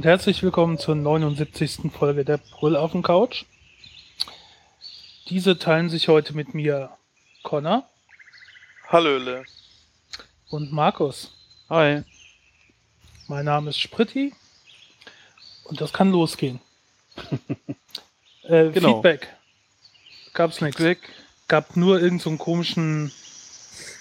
Und herzlich willkommen zur 79. Folge der Brüll auf dem Couch. Diese teilen sich heute mit mir Connor Hallöle. und Markus. Hi. Mein Name ist Spritti und das kann losgehen. äh, Genau. Feedback. Gab's nichts. Weg. Gab nur irgendeinen so komischen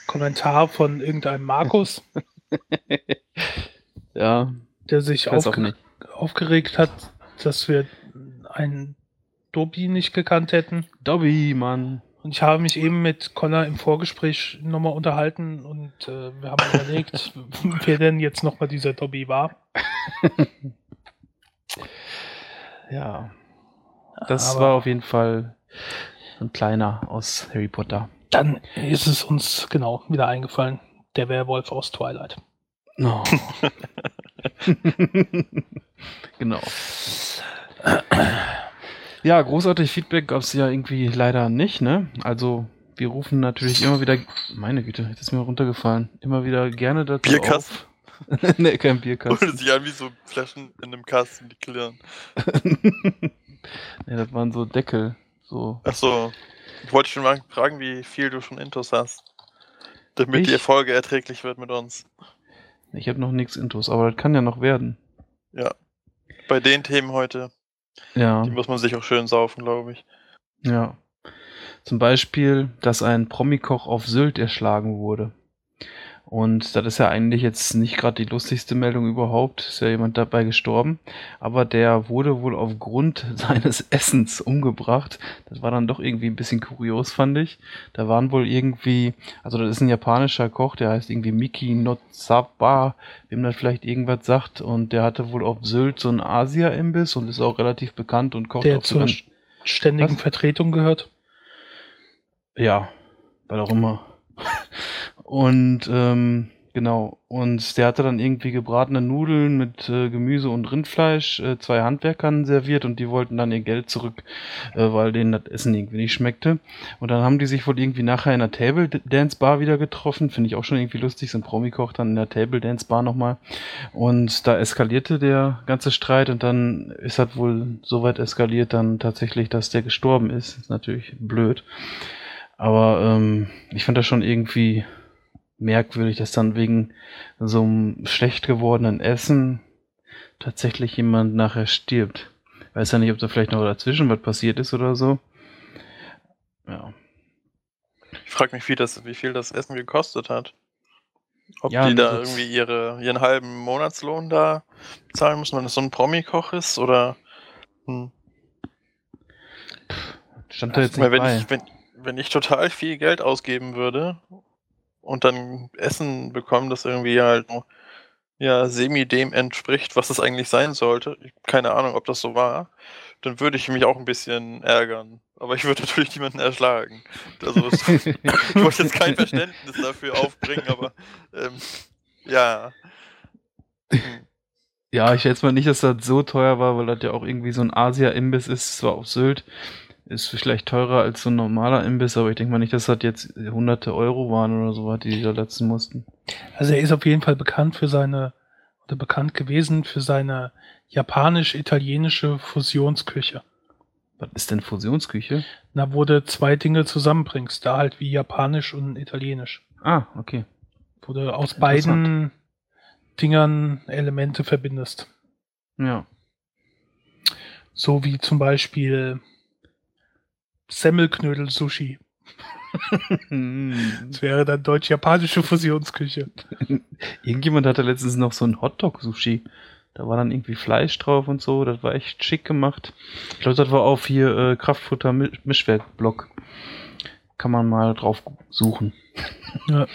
Kommentar von irgendeinem Markus, Ja, der sich weiß auch aufge nicht. Aufgeregt hat, dass wir einen Dobi nicht gekannt hätten. Dobby, Mann. Und ich habe mich eben mit Connor im Vorgespräch nochmal unterhalten und äh, wir haben überlegt, wer denn jetzt nochmal dieser Dobby war. Ja. Das Aber war auf jeden Fall ein kleiner aus Harry Potter. Dann ist es uns genau wieder eingefallen. Der Werwolf aus Twilight. No. genau. Ja, großartig Feedback gab es ja irgendwie leider nicht, ne? Also, wir rufen natürlich immer wieder, meine Güte, jetzt ist mir runtergefallen, immer wieder gerne dazu Bierkasten. auf. ne, kein Bierkasten. Hört sich an wie so Flaschen in einem Kasten, die klirren. ne, das waren so Deckel. So. Achso. Ich wollte schon mal fragen, wie viel du schon Intos hast. Damit Ich? die Folge erträglich wird mit uns. Ich habe noch nichts Intos, aber das kann ja noch werden. Ja. Bei den Themen heute, Ja, die muss man sich auch schön saufen, glaube ich. ja. Zum Beispiel, dass ein Promikoch auf Sylt erschlagen wurde. Und das ist ja eigentlich jetzt nicht gerade die lustigste Meldung überhaupt. Ist ja jemand dabei gestorben. Aber der wurde wohl aufgrund seines Essens umgebracht. Das war dann doch irgendwie ein bisschen kurios, fand ich. Da waren wohl irgendwie, also das ist ein japanischer Koch, der heißt irgendwie Miki Notsaba, wem das vielleicht irgendwas sagt. Und der hatte wohl auf Sylt so einen Asia-Imbiss und ist auch relativ bekannt und kocht Der auch zur ganz- ständigen Was? Vertretung gehört. Ja, weil auch immer. Und ähm, genau. Und der hatte dann irgendwie gebratene Nudeln mit äh, Gemüse und Rindfleisch äh, zwei Handwerkern serviert und die wollten dann ihr Geld zurück, äh, weil denen das Essen irgendwie nicht schmeckte. Und dann haben die sich wohl irgendwie nachher in der Table Dance Bar wieder getroffen. Finde ich auch schon irgendwie lustig. So ein Promikoch dann in der Table Dance Bar nochmal. Und da eskalierte der ganze Streit und dann ist das wohl so weit eskaliert dann tatsächlich, dass der gestorben ist. Ist natürlich blöd. Aber ähm, ich fand das schon irgendwie merkwürdig, dass dann wegen so einem schlecht gewordenen Essen tatsächlich jemand nachher stirbt. Weiß ja nicht, ob da vielleicht noch dazwischen was passiert ist oder so. Ja. Ich frage mich, wie, das, wie viel das Essen gekostet hat. Ob Ja, die da das- irgendwie ihre, ihren halben Monatslohn da zahlen müssen, wenn es so ein Promi-Koch ist, oder. Hm. Stand da jetzt Weil nicht wenn, bei. ich, wenn, wenn ich total viel Geld ausgeben würde und dann Essen bekommen, das irgendwie halt nur, ja, semi dem entspricht, was es eigentlich sein sollte, ich, keine Ahnung, ob das so war, dann würde ich mich auch ein bisschen ärgern. Aber ich würde natürlich niemanden erschlagen. Also ich wollte jetzt kein Verständnis dafür aufbringen, aber ähm, ja. Ja, ich schätze mal nicht, dass das so teuer war, weil das ja auch irgendwie so ein Asia-Imbiss ist, zwar auf Sylt. Ist vielleicht teurer als so ein normaler Imbiss, aber ich denke mal nicht, dass das jetzt hunderte Euro waren oder so, was die da letzten mussten. Also er ist auf jeden Fall bekannt für seine, oder bekannt gewesen für seine japanisch-italienische Fusionsküche. Was ist denn Fusionsküche? Na, wo du zwei Dinge zusammenbringst, da halt wie japanisch und italienisch. Ah, okay. Wo du aus beiden Dingern Elemente verbindest. Ja. So wie zum Beispiel Semmelknödel-Sushi. Das wäre dann deutsch-japanische Fusionsküche. Irgendjemand hatte letztens noch so ein Hotdog-Sushi. Da war dann irgendwie Fleisch drauf und so. Das war echt schick gemacht. Ich glaube, das war auf hier äh, Kraftfutter Mi- Mischwerk-Blog. Kann man mal drauf suchen. Ja.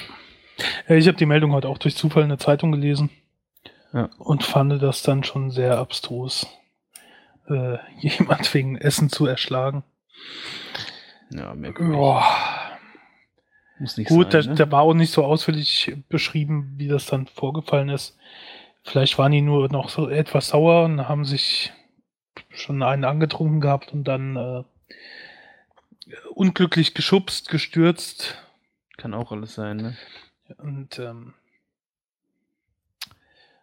Äh, Ich habe die Meldung heute auch durch Zufall in der Zeitung gelesen Ja. und fand das dann schon sehr abstrus, äh, jemand wegen Essen zu erschlagen. Ja, merkwürdig. Boah. Muss nicht Gut, sein, da, ne? da war auch nicht so ausführlich beschrieben, wie das dann vorgefallen ist. Vielleicht waren die nur noch so etwas sauer und haben sich schon einen angetrunken gehabt und dann äh, unglücklich geschubst, gestürzt Kann auch alles sein, ne? und ähm,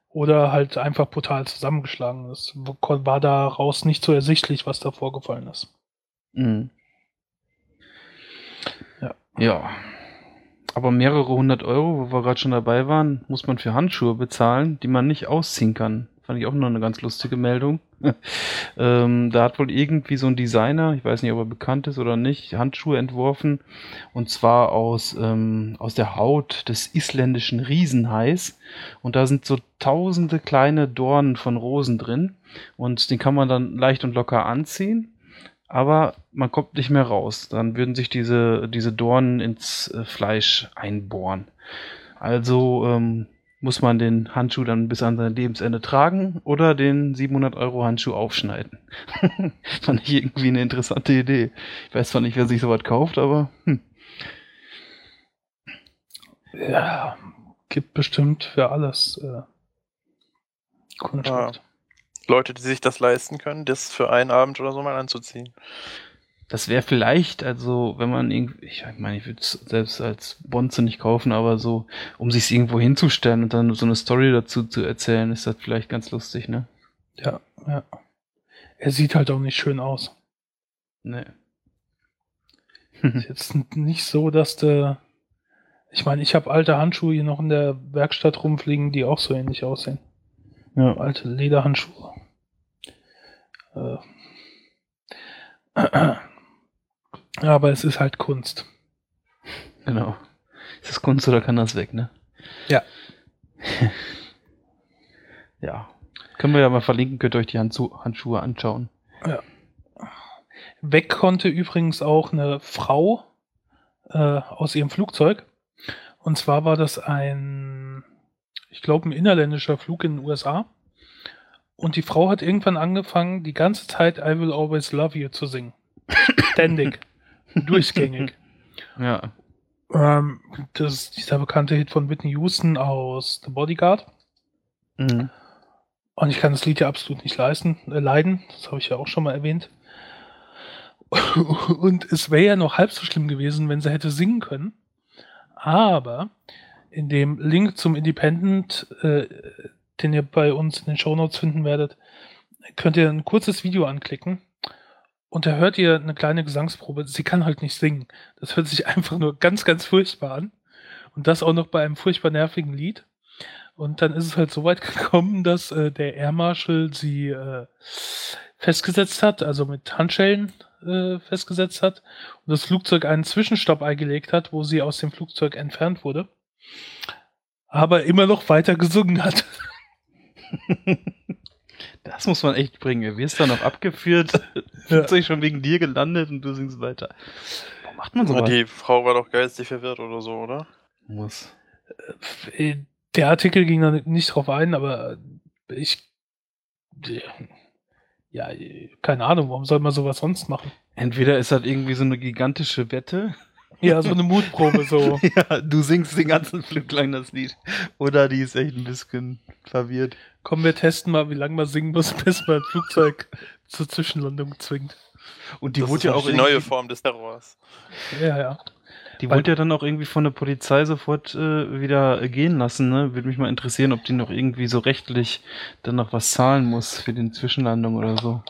oder halt einfach brutal zusammengeschlagen. Es war daraus nicht so ersichtlich, was da vorgefallen ist. Mhm. Ja. Ja. Aber mehrere hundert Euro, wo wir gerade schon dabei waren, muss man für Handschuhe bezahlen, die man nicht ausziehen kann. Fand ich auch noch eine ganz lustige Meldung. ähm, da hat wohl irgendwie so ein Designer, ich weiß nicht, ob er bekannt ist oder nicht, Handschuhe entworfen. Und zwar aus, ähm, aus der Haut des isländischen Riesenhais. Und da sind so tausende kleine Dornen von Rosen drin. Und den kann man dann leicht und locker anziehen aber man kommt nicht mehr raus. Dann würden sich diese, diese Dornen ins äh, Fleisch einbohren. Also ähm, muss man den Handschuh dann bis an sein Lebensende tragen oder den 700 Euro Handschuh aufschneiden. Fand ich irgendwie eine interessante Idee. Ich weiß zwar nicht, wer sich sowas kauft, aber hm. Ja, gibt bestimmt für alles äh, Kundschaft. Ja. Leute, die sich das leisten können, das für einen Abend oder so mal anzuziehen. Das wäre vielleicht, also wenn man irgendwie, ich meine, ich würde es selbst als Bonze nicht kaufen, aber so, um sich irgendwo hinzustellen und dann so eine Story dazu zu erzählen, ist das vielleicht ganz lustig, ne? Ja, ja. Er sieht halt auch nicht schön aus. Nee. ist jetzt nicht so, dass der. Ich meine, ich habe alte Handschuhe hier noch in der Werkstatt rumfliegen, die auch so ähnlich aussehen. Ja. Alte Lederhandschuhe. Äh. Aber es ist halt Kunst. Genau. Ist das Kunst oder kann das weg, ne? Ja. ja. Können wir ja mal verlinken, könnt ihr euch die Handschuhe anschauen. Ja. Weg konnte übrigens auch eine Frau äh, aus ihrem Flugzeug. Und zwar war das ein, ich glaube, ein innerländischer Flug in den USA. Und die Frau hat irgendwann angefangen, die ganze Zeit I Will Always Love You zu singen. Ständig. Durchgängig. Ja. Ähm, das ist dieser bekannte Hit von Whitney Houston aus The Bodyguard. Mhm. Und ich kann das Lied ja absolut nicht leisten, äh, leiden. Das habe ich ja auch schon mal erwähnt. Und es wäre ja noch halb so schlimm gewesen, wenn sie hätte singen können. Aber in dem Link zum Independent, äh, den ihr bei uns in den Show Notes finden werdet, könnt ihr ein kurzes Video anklicken und da hört ihr eine kleine Gesangsprobe. Sie kann halt nicht singen. Das hört sich einfach nur ganz, ganz furchtbar an. Und das auch noch bei einem furchtbar nervigen Lied. Und dann ist es halt so weit gekommen, dass äh, der Air Marshal sie äh, festgesetzt hat, also mit Handschellen äh, festgesetzt hat und das Flugzeug einen Zwischenstopp eingelegt hat, wo sie aus dem Flugzeug entfernt wurde, aber immer noch weiter gesungen hat. Das muss man echt bringen. Du wirst dann noch abgeführt, Flugzeug schon wegen dir gelandet und du singst weiter. Warum macht man sowas? Die Frau war doch geistig verwirrt oder so, oder? Muss. Äh, der Artikel ging da nicht drauf ein, aber ich. Ja, keine Ahnung, warum soll man sowas sonst machen? Entweder ist das irgendwie so eine gigantische Wette. Ja, so eine Mutprobe so. ja, du singst den ganzen Flug lang das Lied. Oder die ist echt ein bisschen verwirrt. Komm, wir testen mal, wie lange man singen muss, bis man ein Flugzeug zur Zwischenlandung zwingt. Und die das wurde ja auch die neue Form des Terrors. Ja, ja. Die Weil, wurde ja dann auch irgendwie von der Polizei sofort äh, wieder gehen lassen. Ne? Würde mich mal interessieren, ob die noch irgendwie so rechtlich dann noch was zahlen muss für den Zwischenlandung oder so.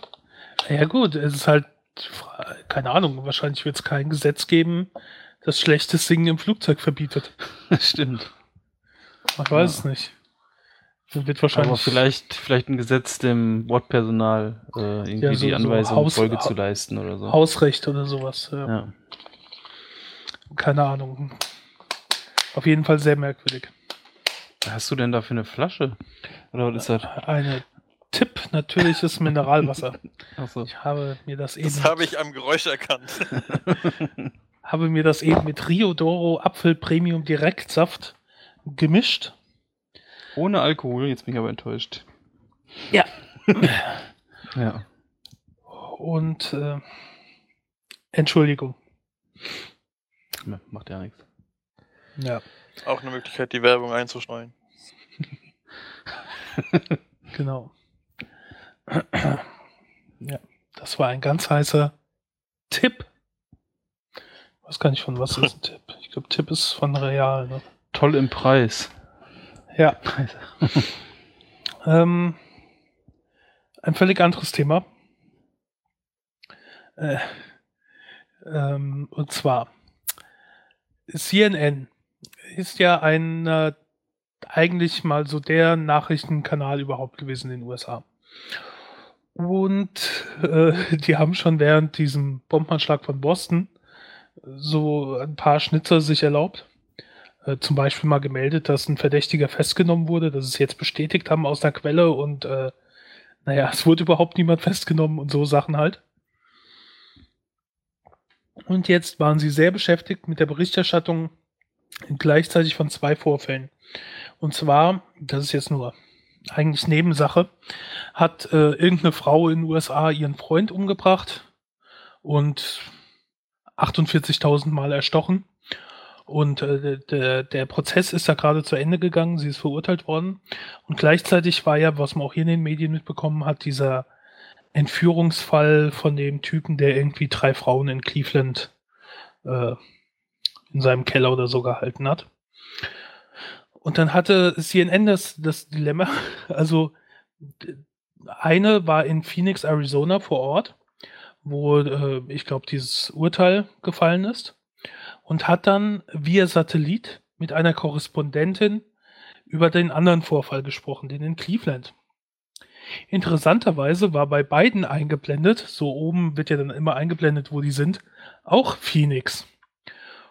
Ja gut, es ist halt, keine Ahnung, wahrscheinlich wird es kein Gesetz geben, das schlechtes Singen im Flugzeug verbietet. Stimmt. Ich weiß ja. es nicht. Wird wahrscheinlich. Aber vielleicht, vielleicht ein Gesetz dem Bordpersonal äh, irgendwie ja, so, die Anweisung so Haus, Folge zu leisten oder so. Hausrecht oder sowas. Ja. ja. Keine Ahnung. Auf jeden Fall sehr merkwürdig. Was hast du denn da für eine Flasche? Oder was ist das? Eine Tipp natürliches Mineralwasser. so. Ich habe mir das eben. Das habe ich am Geräusch erkannt. habe mir das eben mit Rio Doro Apfel Premium Direktsaft gemischt ohne Alkohol, jetzt bin ich aber enttäuscht. Ja. ja. Und äh, Entschuldigung. Macht ja nichts. Ja. Auch eine Möglichkeit, die Werbung einzustreuen. genau. Ja, das war ein ganz heißer Tipp. Ich weiß gar nicht von was ist ein Tipp. Ich glaube, Tipp ist von Real. Ne? Toll im Preis. Ja. Ähm, ein völlig anderes Thema. Äh, ähm, und zwar CNN ist ja ein äh, eigentlich mal so der Nachrichtenkanal überhaupt gewesen in den USA. Und äh, die haben schon während diesem Bombenanschlag von Boston so ein paar Schnitzer sich erlaubt. Äh, zum Beispiel mal gemeldet, dass ein Verdächtiger festgenommen wurde, dass es jetzt bestätigt haben aus der Quelle und äh, naja, es wurde überhaupt niemand festgenommen und so Sachen halt. Und jetzt waren sie sehr beschäftigt mit der Berichterstattung gleichzeitig von zwei Vorfällen. Und zwar, das ist jetzt nur eigentlich Nebensache, hat äh, irgendeine Frau in den USA ihren Freund umgebracht und 48.000 Mal erstochen. Und äh, der, der Prozess ist da gerade zu Ende gegangen, sie ist verurteilt worden. Und gleichzeitig war ja, was man auch hier in den Medien mitbekommen hat, dieser Entführungsfall von dem Typen, der irgendwie drei Frauen in Cleveland äh, in seinem Keller oder so gehalten hat. Und dann hatte CNN das, das Dilemma, also eine war in Phoenix, Arizona vor Ort, wo äh, ich glaube dieses Urteil gefallen ist und hat dann via Satellit mit einer Korrespondentin über den anderen Vorfall gesprochen, den in Cleveland. Interessanterweise war bei beiden eingeblendet, so oben wird ja dann immer eingeblendet, wo die sind, auch Phoenix.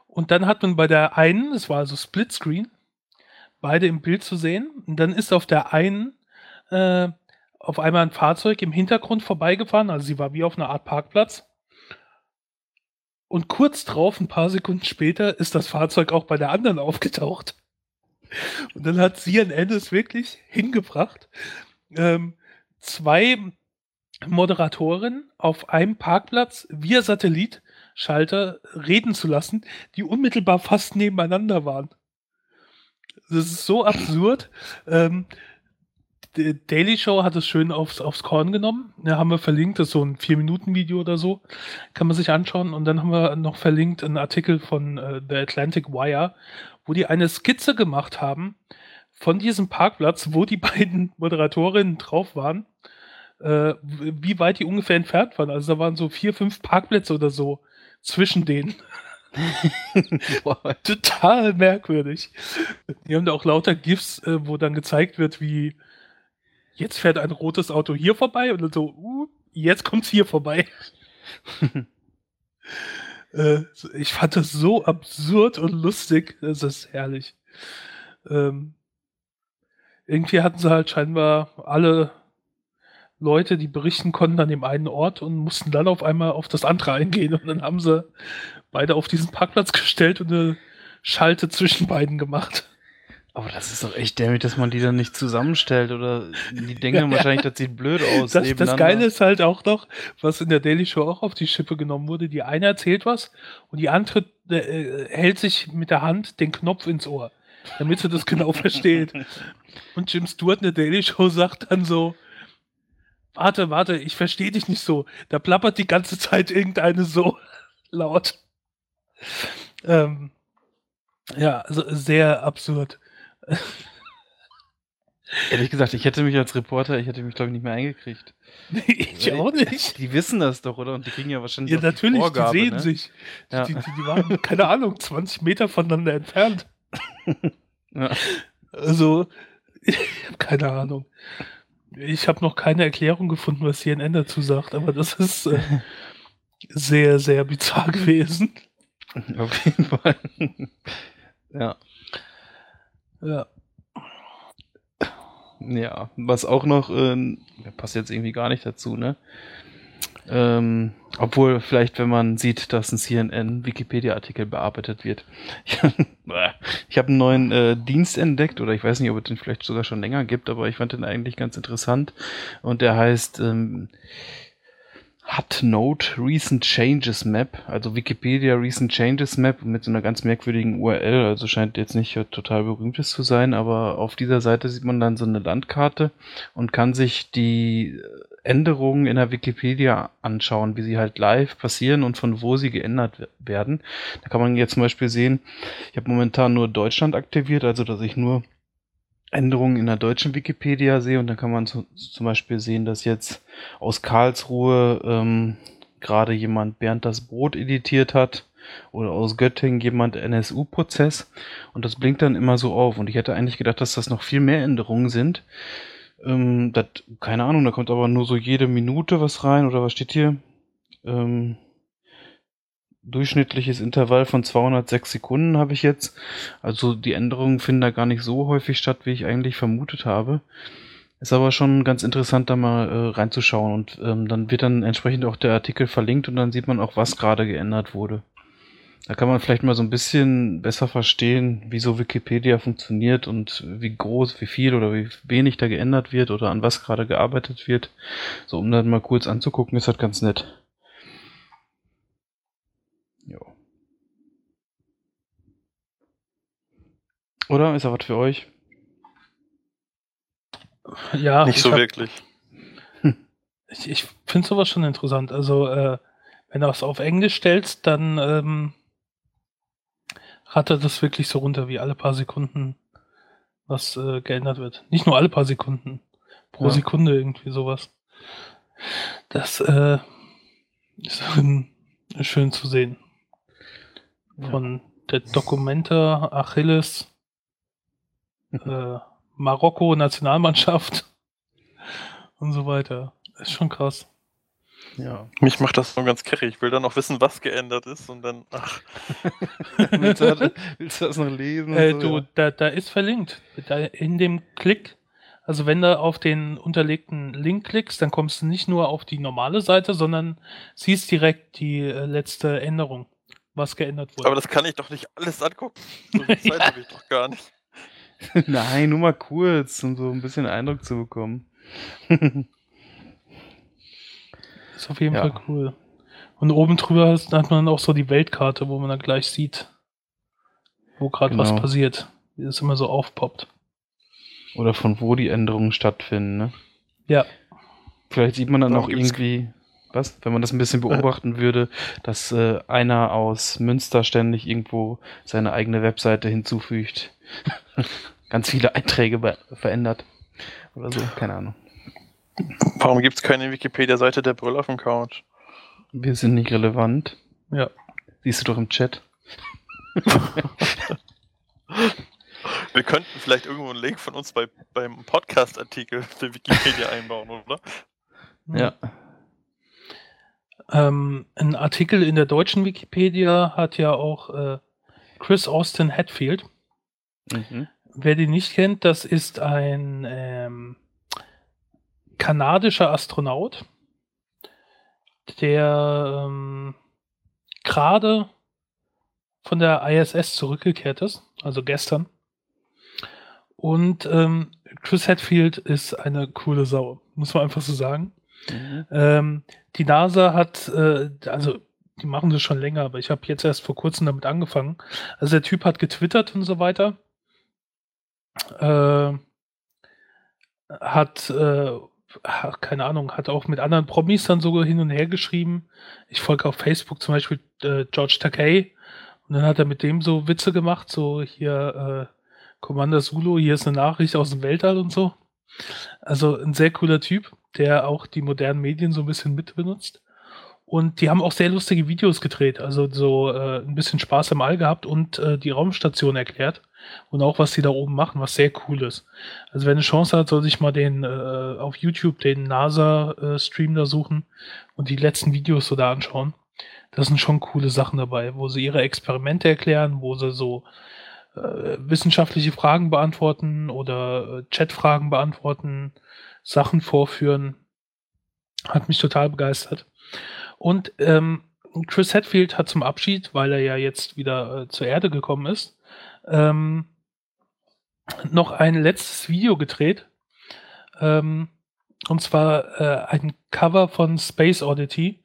Und dann hat man bei der einen, es war also Splitscreen, beide im Bild zu sehen. Und dann ist auf der einen äh, auf einmal ein Fahrzeug im Hintergrund vorbeigefahren, also sie war wie auf einer Art Parkplatz. Und kurz drauf, ein paar Sekunden später, ist das Fahrzeug auch bei der anderen aufgetaucht. Und dann hat CNN es wirklich hingebracht, ähm, zwei Moderatoren auf einem Parkplatz via Satellitschalter reden zu lassen, die unmittelbar fast nebeneinander waren. Das ist so absurd. Ähm, Daily Show hat es schön aufs, aufs Korn genommen. Da haben wir verlinkt, das ist so ein 4-Minuten-Video oder so. Kann man sich anschauen. Und dann haben wir noch verlinkt einen Artikel von äh, The Atlantic Wire, wo die eine Skizze gemacht haben von diesem Parkplatz, wo die beiden Moderatorinnen drauf waren, äh, wie weit die ungefähr entfernt waren. Also da waren so vier, fünf Parkplätze oder so zwischen denen. Total merkwürdig. Die haben da auch lauter GIFs, äh, wo dann gezeigt wird, wie jetzt fährt ein rotes Auto hier vorbei und so, uh, jetzt kommt's hier vorbei. äh, ich fand das so absurd und lustig. Das ist herrlich. Ähm, irgendwie hatten sie halt scheinbar alle Leute, die berichten konnten an dem einen Ort und mussten dann auf einmal auf das andere eingehen. Und dann haben sie beide auf diesen Parkplatz gestellt und eine Schalte zwischen beiden gemacht. Aber das ist doch echt dämlich, dass man die dann nicht zusammenstellt oder die denken ja, wahrscheinlich, das sieht blöd aus. Das, das Geile ist halt auch noch, was in der Daily Show auch auf die Schippe genommen wurde. Die eine erzählt was und die andere äh, hält sich mit der Hand den Knopf ins Ohr, damit sie das genau versteht. Und Jim Stewart in der Daily Show sagt dann so, warte, warte, ich verstehe dich nicht so. Da plappert die ganze Zeit irgendeine so laut. Ähm, ja, also sehr absurd. Ehrlich gesagt, ich hätte mich als Reporter, ich hätte mich, glaube ich, nicht mehr eingekriegt. Nee, ich auch nicht. Die wissen das doch, oder? Und die kriegen ja wahrscheinlich. Ja, natürlich, die, Vorgabe, die sehen ne? sich. Ja. Die, die, die, waren, keine Ahnung, 20 Meter voneinander entfernt. Ja. Also, ich habe keine Ahnung. Ich habe noch keine Erklärung gefunden, was CNN dazu sagt, aber das ist äh, sehr, sehr bizarr gewesen. Auf jeden Fall. ja. Ja. Ja, was auch noch, äh, passt jetzt irgendwie gar nicht dazu, ne? Ähm, obwohl, vielleicht, wenn man sieht, dass ein CNN-Wikipedia-Artikel bearbeitet wird. ich habe einen neuen äh, Dienst entdeckt, oder ich weiß nicht, ob es den vielleicht sogar schon länger gibt, aber ich fand den eigentlich ganz interessant. Und der heißt ähm, HutNote Recent Changes Map, also Wikipedia Recent Changes Map mit so einer ganz merkwürdigen URL, also scheint jetzt nicht total berühmtes zu sein, aber auf dieser Seite sieht man dann so eine Landkarte und kann sich die Änderungen in der Wikipedia anschauen, wie sie halt live passieren und von wo sie geändert werden. Da kann man jetzt zum Beispiel sehen, ich habe momentan nur Deutschland aktiviert, also dass ich nur Änderungen in der deutschen Wikipedia sehe und da kann man zu, zum Beispiel sehen, dass jetzt aus Karlsruhe ähm, gerade jemand Bernd das Brot editiert hat oder aus Göttingen jemand NSU-Prozess und das blinkt dann immer so auf und ich hätte eigentlich gedacht, dass das noch viel mehr Änderungen sind. Ähm, das, keine Ahnung, da kommt aber nur so jede Minute was rein oder was steht hier? Ähm, durchschnittliches Intervall von 206 Sekunden habe ich jetzt. Also die Änderungen finden da gar nicht so häufig statt, wie ich eigentlich vermutet habe. Ist aber schon ganz interessant, da mal äh, reinzuschauen und ähm, dann wird dann entsprechend auch der Artikel verlinkt und dann sieht man auch, was gerade geändert wurde. Da kann man vielleicht mal so ein bisschen besser verstehen, wie so Wikipedia funktioniert und wie groß, wie viel oder wie wenig da geändert wird oder an was gerade gearbeitet wird. So, um dann mal kurz anzugucken, ist halt ganz nett. Jo. Oder? Ist er was für euch? Ja, Nicht ich so hab- wirklich. Ich, ich finde sowas schon interessant. Also, äh, wenn du es auf Englisch stellst, dann ähm, rattert das wirklich so runter, wie alle paar Sekunden was äh, geändert wird. Nicht nur alle paar Sekunden, pro Ja. Sekunde irgendwie sowas. Das äh, ist schön zu sehen. Von der Dokumenta Achilles, äh, Marokko, Nationalmannschaft und so weiter. Ist schon krass. Ja. Mich macht das nur ganz kerrig. Ich will dann noch wissen, was geändert ist und dann, ach, willst, du das, willst du das noch lesen? Äh, so, du, ja? da, da ist verlinkt. Da in dem Klick, also wenn du auf den unterlegten Link klickst, dann kommst du nicht nur auf die normale Seite, sondern siehst direkt die äh, letzte Änderung, was geändert wurde. aber das kann ich doch nicht alles angucken. So viel Zeit Ja. habe ich doch gar nicht. Nein, nur mal kurz, um so ein bisschen Eindruck zu bekommen. Ist auf jeden Ja. Fall cool. Und oben drüber hat man auch so die Weltkarte, wo man dann gleich sieht, wo gerade was Genau. passiert, wie es immer so aufpoppt. Oder von wo die Änderungen stattfinden, ne? Ja, Vielleicht sieht man dann auch irgendwie, was, wenn man das ein bisschen beobachten würde, dass äh, einer aus Münster ständig irgendwo seine eigene Webseite hinzufügt. Ganz viele Einträge verändert. Oder so, keine Ahnung. Warum gibt es keine Wikipedia-Seite der Brüll auf dem Couch? Wir sind nicht relevant. ja. Siehst du doch im Chat. Wir könnten vielleicht irgendwo einen Link von uns bei, beim Podcast-Artikel der Wikipedia einbauen, oder? Ja. Ähm, ein Artikel in der deutschen Wikipedia hat ja auch äh, Chris Austin Hatfield. Mhm. Wer den nicht kennt, das ist ein ähm, kanadischer Astronaut, der ähm, gerade von der ISS zurückgekehrt ist, also gestern. Und ähm, Chris Hadfield ist eine coole Sau, muss man einfach so sagen. Mhm. Ähm, die NASA hat, äh, also die machen das schon länger, aber ich habe jetzt erst vor kurzem damit angefangen. Also der Typ hat getwittert und so weiter. Äh, hat, äh, keine Ahnung, hat auch mit anderen Promis dann so hin und her geschrieben. Ich folge auf Facebook zum Beispiel äh, George Takei und dann hat er mit dem so Witze gemacht, so hier äh, Commander Zulu, hier ist eine Nachricht aus dem Weltall und so. Also ein sehr cooler Typ, der auch die modernen Medien so ein bisschen mitbenutzt. Und die haben auch sehr lustige Videos gedreht, also so äh, ein bisschen Spaß im All gehabt und äh, die Raumstation erklärt und auch was die da oben machen, was sehr cool ist. Also wer eine Chance hat, soll sich mal den äh, auf YouTube den NASA-Stream da suchen und die letzten Videos so da anschauen. Da sind schon coole Sachen dabei, wo sie ihre Experimente erklären, wo sie so äh, wissenschaftliche Fragen beantworten oder äh, Chatfragen beantworten, Sachen vorführen. Hat mich total begeistert. Und ähm, Chris Hadfield hat zum Abschied, weil er ja jetzt wieder äh, zur Erde gekommen ist, ähm, noch ein letztes Video gedreht. Ähm, und zwar äh, ein Cover von Space Oddity.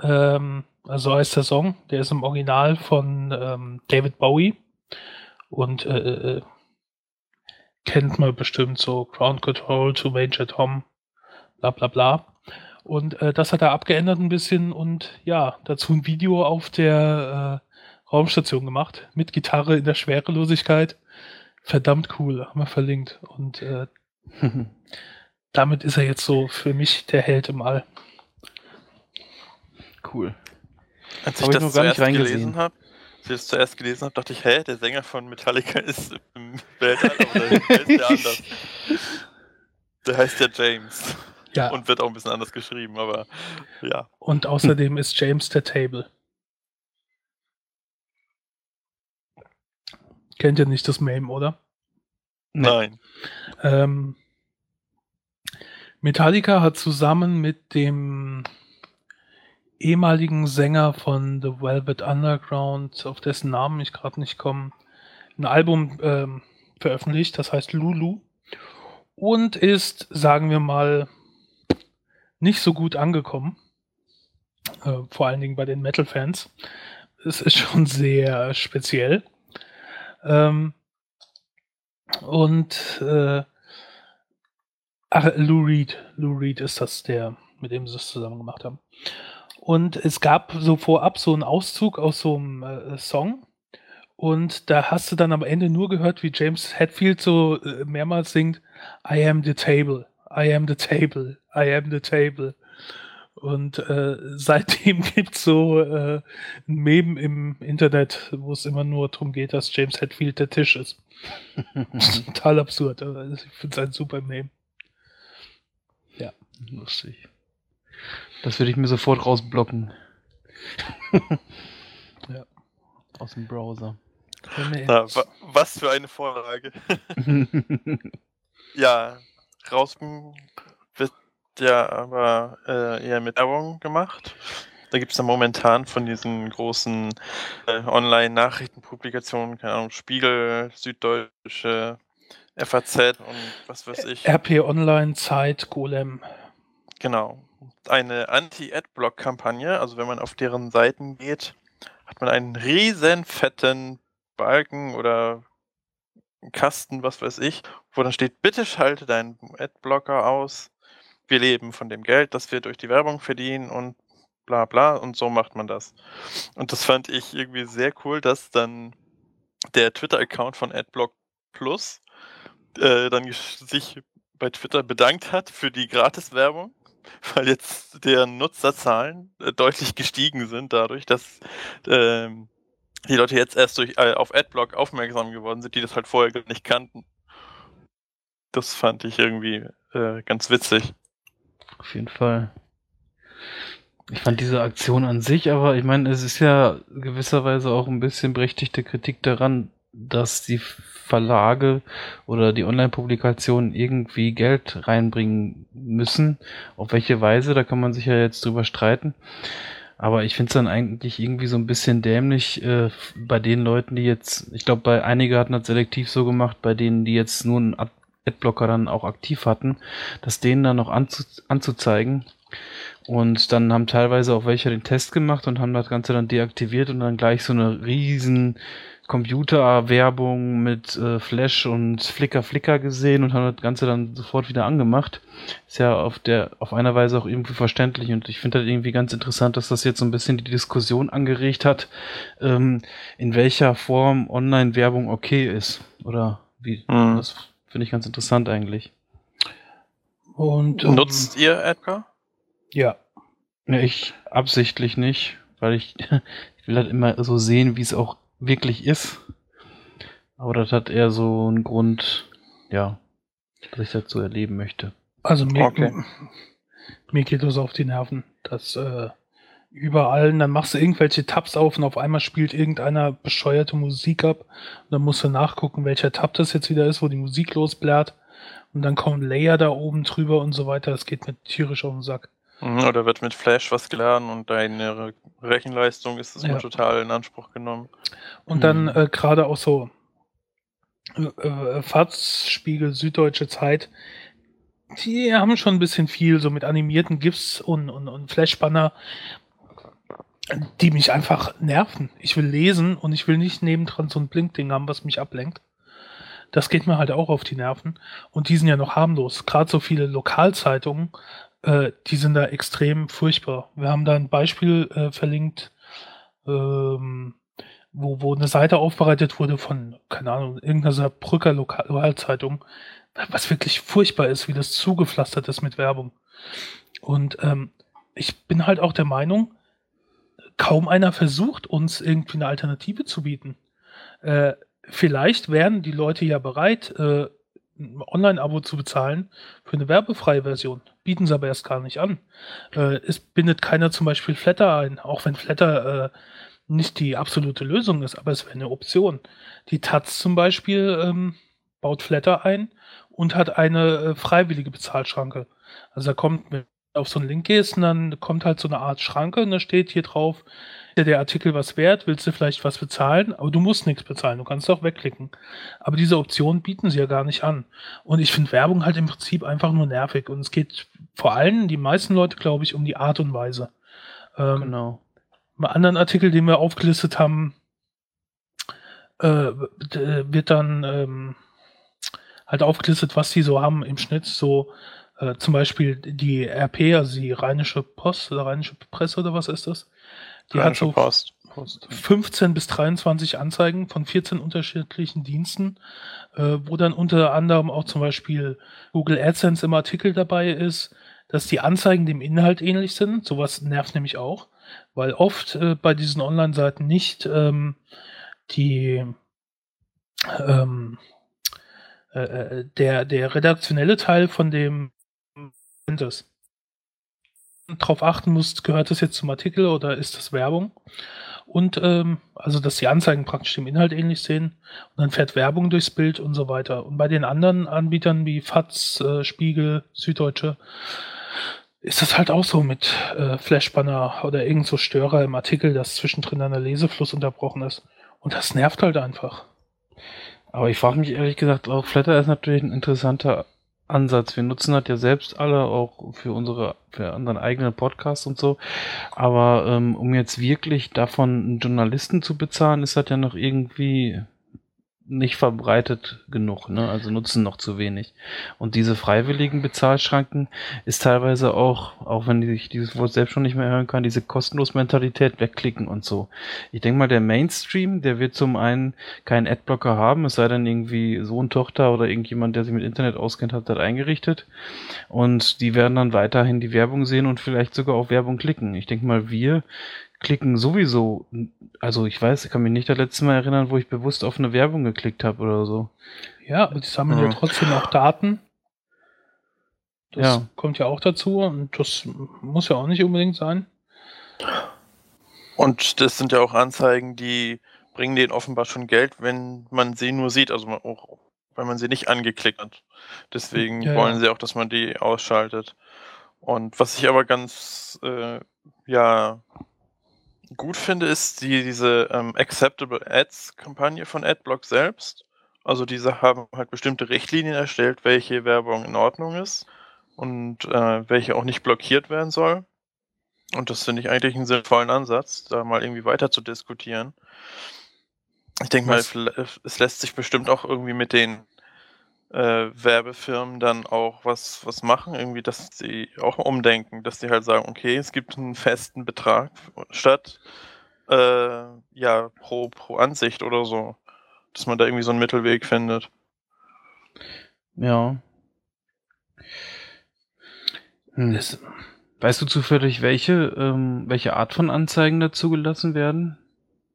Ähm, also heißt der Song. Der ist im Original von ähm, David Bowie. Und äh, äh, kennt man bestimmt so Ground Control to Major Tom, bla bla bla. Und äh, das hat er abgeändert ein bisschen und ja, dazu ein Video auf der äh, Raumstation gemacht mit Gitarre in der Schwerelosigkeit. Verdammt cool, haben wir verlinkt. Und äh, damit ist er jetzt so für mich der Held im All. Cool. Als Hab ich ich das noch gar nicht zuerst gelesen habe, als ich das zuerst gelesen habe, dachte ich, hä, der Sänger von Metallica ist im Weltall, aber der heißt ja anders. Der heißt ja James Ja, und wird auch ein bisschen anders geschrieben, aber ja. und außerdem ist James der Table. Kennt ihr nicht das Meme, oder? Nee. Nein. Ähm, Metallica hat zusammen mit dem ehemaligen Sänger von The Velvet Underground, auf dessen Namen ich gerade nicht komme, ein Album ähm, veröffentlicht, das heißt Lulu und ist, sagen wir mal, nicht so gut angekommen. Äh, vor allen Dingen bei den Metal-Fans. Es ist schon sehr speziell. Ähm, und äh, ach, Lou Reed. Lou Reed ist das, der, mit dem sie es zusammen gemacht haben. Und es gab so vorab so einen Auszug aus so einem äh, Song. Und da hast du dann am Ende nur gehört, wie James Hetfield so äh, mehrmals singt, I am the table, I am the table, I am the table. Und äh, seitdem gibt's so äh, ein Meme im Internet, wo es immer nur darum geht, dass James Hetfield der Tisch ist. Das ist total absurd, aber ich finde es ein super Meme. Lustig. Das würde ich mir sofort rausblocken. Ja. Aus dem Browser. Na, wa was für eine Vorlage. Ja, raus wird ja aber äh, eher mit Werbung gemacht. Da gibt es ja momentan von diesen großen äh, Online-Nachrichtenpublikationen, keine Ahnung, Spiegel, Süddeutsche, FAZ und was weiß ich. RP Online, Zeit, Golem. Genau. Eine Anti-Adblock-Kampagne, also wenn man auf deren Seiten geht, hat man einen riesen fetten Balken oder Kasten, was weiß ich, wo dann steht, bitte schalte deinen Adblocker aus. Wir leben von dem Geld, das wir durch die Werbung verdienen und bla bla und so macht man das. Und das fand ich irgendwie sehr cool, dass dann der Twitter-Account von Adblock Plus äh, dann sich bei Twitter bedankt hat für die Gratis-Werbung, weil jetzt deren Nutzerzahlen äh, deutlich gestiegen sind dadurch, dass ähm, die Leute jetzt erst durch, äh, auf Adblock aufmerksam geworden sind, die das halt vorher gar nicht kannten. Das fand ich irgendwie äh, ganz witzig. Auf jeden Fall. Ich fand diese Aktion an sich, aber ich meine, es ist ja gewisserweise auch ein bisschen berechtigte Kritik daran, dass die Verlage oder die Online-Publikationen irgendwie Geld reinbringen müssen. Auf welche Weise, da kann man sich ja jetzt drüber streiten. Aber ich finde es dann eigentlich irgendwie so ein bisschen dämlich äh, bei den Leuten, die jetzt, ich glaube, bei einige hatten das selektiv so gemacht, bei denen, die jetzt nur einen Ad- Adblocker dann auch aktiv hatten, das denen dann noch anzu anzuzeigen. Und dann haben teilweise auch welche den Test gemacht und haben das Ganze dann deaktiviert und dann gleich so eine riesen Computerwerbung mit äh, Flash und Flickr Flickr gesehen und haben das Ganze dann sofort wieder angemacht. Ist ja auf der auf einer Weise auch irgendwie verständlich und ich finde das irgendwie ganz interessant, dass das jetzt so ein bisschen die Diskussion angeregt hat, ähm, in welcher Form Online-Werbung okay ist oder wie. Mhm. Das finde ich ganz interessant eigentlich. Und ähm, Nutzt ihr Edgar? ja, Ja, ich absichtlich nicht, weil ich, ich will halt immer so sehen, wie es auch wirklich ist. Aber das hat eher so einen Grund, ja, dass ich das so erleben möchte. also mir, Okay. mir geht das auf die Nerven, dass äh, überall, und dann machst du irgendwelche Tabs auf und auf einmal spielt irgendeiner bescheuerte Musik ab und dann musst du nachgucken, welcher Tab das jetzt wieder ist, wo die Musik losblärt und dann kommen Layer da oben drüber und so weiter. Das geht mir tierisch auf den Sack. Mhm, Oder wird mit Flash was geladen und deine Re- Rechenleistung ist es Ja. mal total in Anspruch genommen. Und dann Mhm. äh, gerade auch so äh, äh, Fahrtspiegel, Süddeutsche Zeit, die haben schon ein bisschen viel so mit animierten GIFs und, und, und Flashbanner, die mich einfach nerven. Ich will lesen und ich will nicht nebendran so ein Blinkding haben, was mich ablenkt. Das geht mir halt auch auf die Nerven. Und die sind ja noch harmlos. Gerade so viele Lokalzeitungen, äh, die sind da extrem furchtbar. Wir haben da ein Beispiel äh, verlinkt. Ähm, wo, wo eine Seite aufbereitet wurde von, keine Ahnung, irgendeiner Saarbrücker Lokalzeitung, was wirklich furchtbar ist, wie das zugepflastert ist mit Werbung. Und ähm, ich bin halt auch der Meinung, kaum einer versucht, uns irgendwie eine Alternative zu bieten. Äh, vielleicht wären die Leute ja bereit, äh, ein Online-Abo zu bezahlen für eine werbefreie Version. Bieten sie aber erst gar nicht an. Äh, es bindet keiner zum Beispiel Flatter ein, auch wenn Flatter äh, nicht die absolute Lösung ist, aber es wäre eine Option. Die Taz zum Beispiel ähm, baut Flatter ein und hat eine äh, freiwillige Bezahlschranke. Also da kommt, du auf so einen Link gehst, und dann kommt halt so eine Art Schranke und da steht hier drauf, dir der Artikel was wert, willst du vielleicht was bezahlen, aber du musst nichts bezahlen, du kannst auch wegklicken. Aber diese Option bieten sie ja gar nicht an. Und ich finde Werbung halt im Prinzip einfach nur nervig und es geht vor allem die meisten Leute, glaube ich, um die Art und Weise. Ähm, genau. Bei anderen Artikel, den wir aufgelistet haben, äh, wird dann ähm, halt aufgelistet, was die so haben im Schnitt, so äh, zum Beispiel die RP, also die Rheinische Post oder Rheinische Presse oder was ist das? Die hat so Post. 15 bis 23 Anzeigen von 14 unterschiedlichen Diensten, äh, wo dann unter anderem auch zum Beispiel Google AdSense im Artikel dabei ist, dass die Anzeigen dem Inhalt ähnlich sind. Sowas nervt nämlich auch, weil oft äh, bei diesen Online-Seiten nicht ähm, die ähm, äh, äh der, der redaktionelle Teil von dem ist drauf achten musst, gehört das jetzt zum Artikel oder ist das Werbung? Und ähm, also, dass die Anzeigen praktisch dem Inhalt ähnlich sehen und dann fährt Werbung durchs Bild und so weiter. Und bei den anderen Anbietern wie FATS, äh, Spiegel, Süddeutsche ist das halt auch so mit äh, Flashbanner oder irgend so Störer im Artikel, dass zwischendrin der Lesefluss unterbrochen ist. Und das nervt halt einfach. Aber ich frage mich ehrlich gesagt auch, Flatter ist natürlich ein interessanter Ansatz. Wir nutzen das ja selbst alle auch für unsere, für unseren eigenen Podcast und so. Aber ähm, um jetzt wirklich davon einen Journalisten zu bezahlen, ist das ja noch irgendwie nicht verbreitet genug, ne? Also nutzen noch zu wenig. Und diese freiwilligen Bezahlschranken ist teilweise auch, auch wenn ich dieses Wort selbst schon nicht mehr hören kann, diese kostenlos Mentalität wegklicken und so. Ich denke mal, der Mainstream, der wird zum einen keinen Adblocker haben, es sei denn irgendwie Sohn, Tochter oder irgendjemand, der sich mit Internet auskennt, hat das eingerichtet. Und die werden dann weiterhin die Werbung sehen und vielleicht sogar auf Werbung klicken. Ich denke mal, wir klicken sowieso, also ich weiß, ich kann mich nicht das letzte Mal erinnern, wo ich bewusst auf eine Werbung geklickt habe oder so. Ja, aber die sammeln ja. ja trotzdem auch Daten. Das ja. kommt ja auch dazu und das muss ja auch nicht unbedingt sein. Und das sind ja auch Anzeigen, die bringen denen offenbar schon Geld, wenn man sie nur sieht, also auch wenn man sie nicht angeklickt hat. Deswegen ja, wollen ja. sie auch, dass man die ausschaltet. Und was ich aber ganz äh, ja gut finde, ist die, diese ähm, Acceptable Ads-Kampagne von Adblock selbst. Also diese haben halt bestimmte Richtlinien erstellt, welche Werbung in Ordnung ist und äh, welche auch nicht blockiert werden soll. Und das finde ich eigentlich einen sinnvollen Ansatz, da mal irgendwie weiter zu diskutieren. Ich denke mal, es lässt sich bestimmt auch irgendwie mit den äh, Werbefirmen dann auch was, was machen, irgendwie, dass sie auch umdenken, dass sie halt sagen, okay, es gibt einen festen Betrag statt äh, ja pro, pro Ansicht oder so. Dass man da irgendwie so einen Mittelweg findet. Ja. Hm. weißt du zufällig, welche, ähm, welche Art von Anzeigen da zugelassen werden?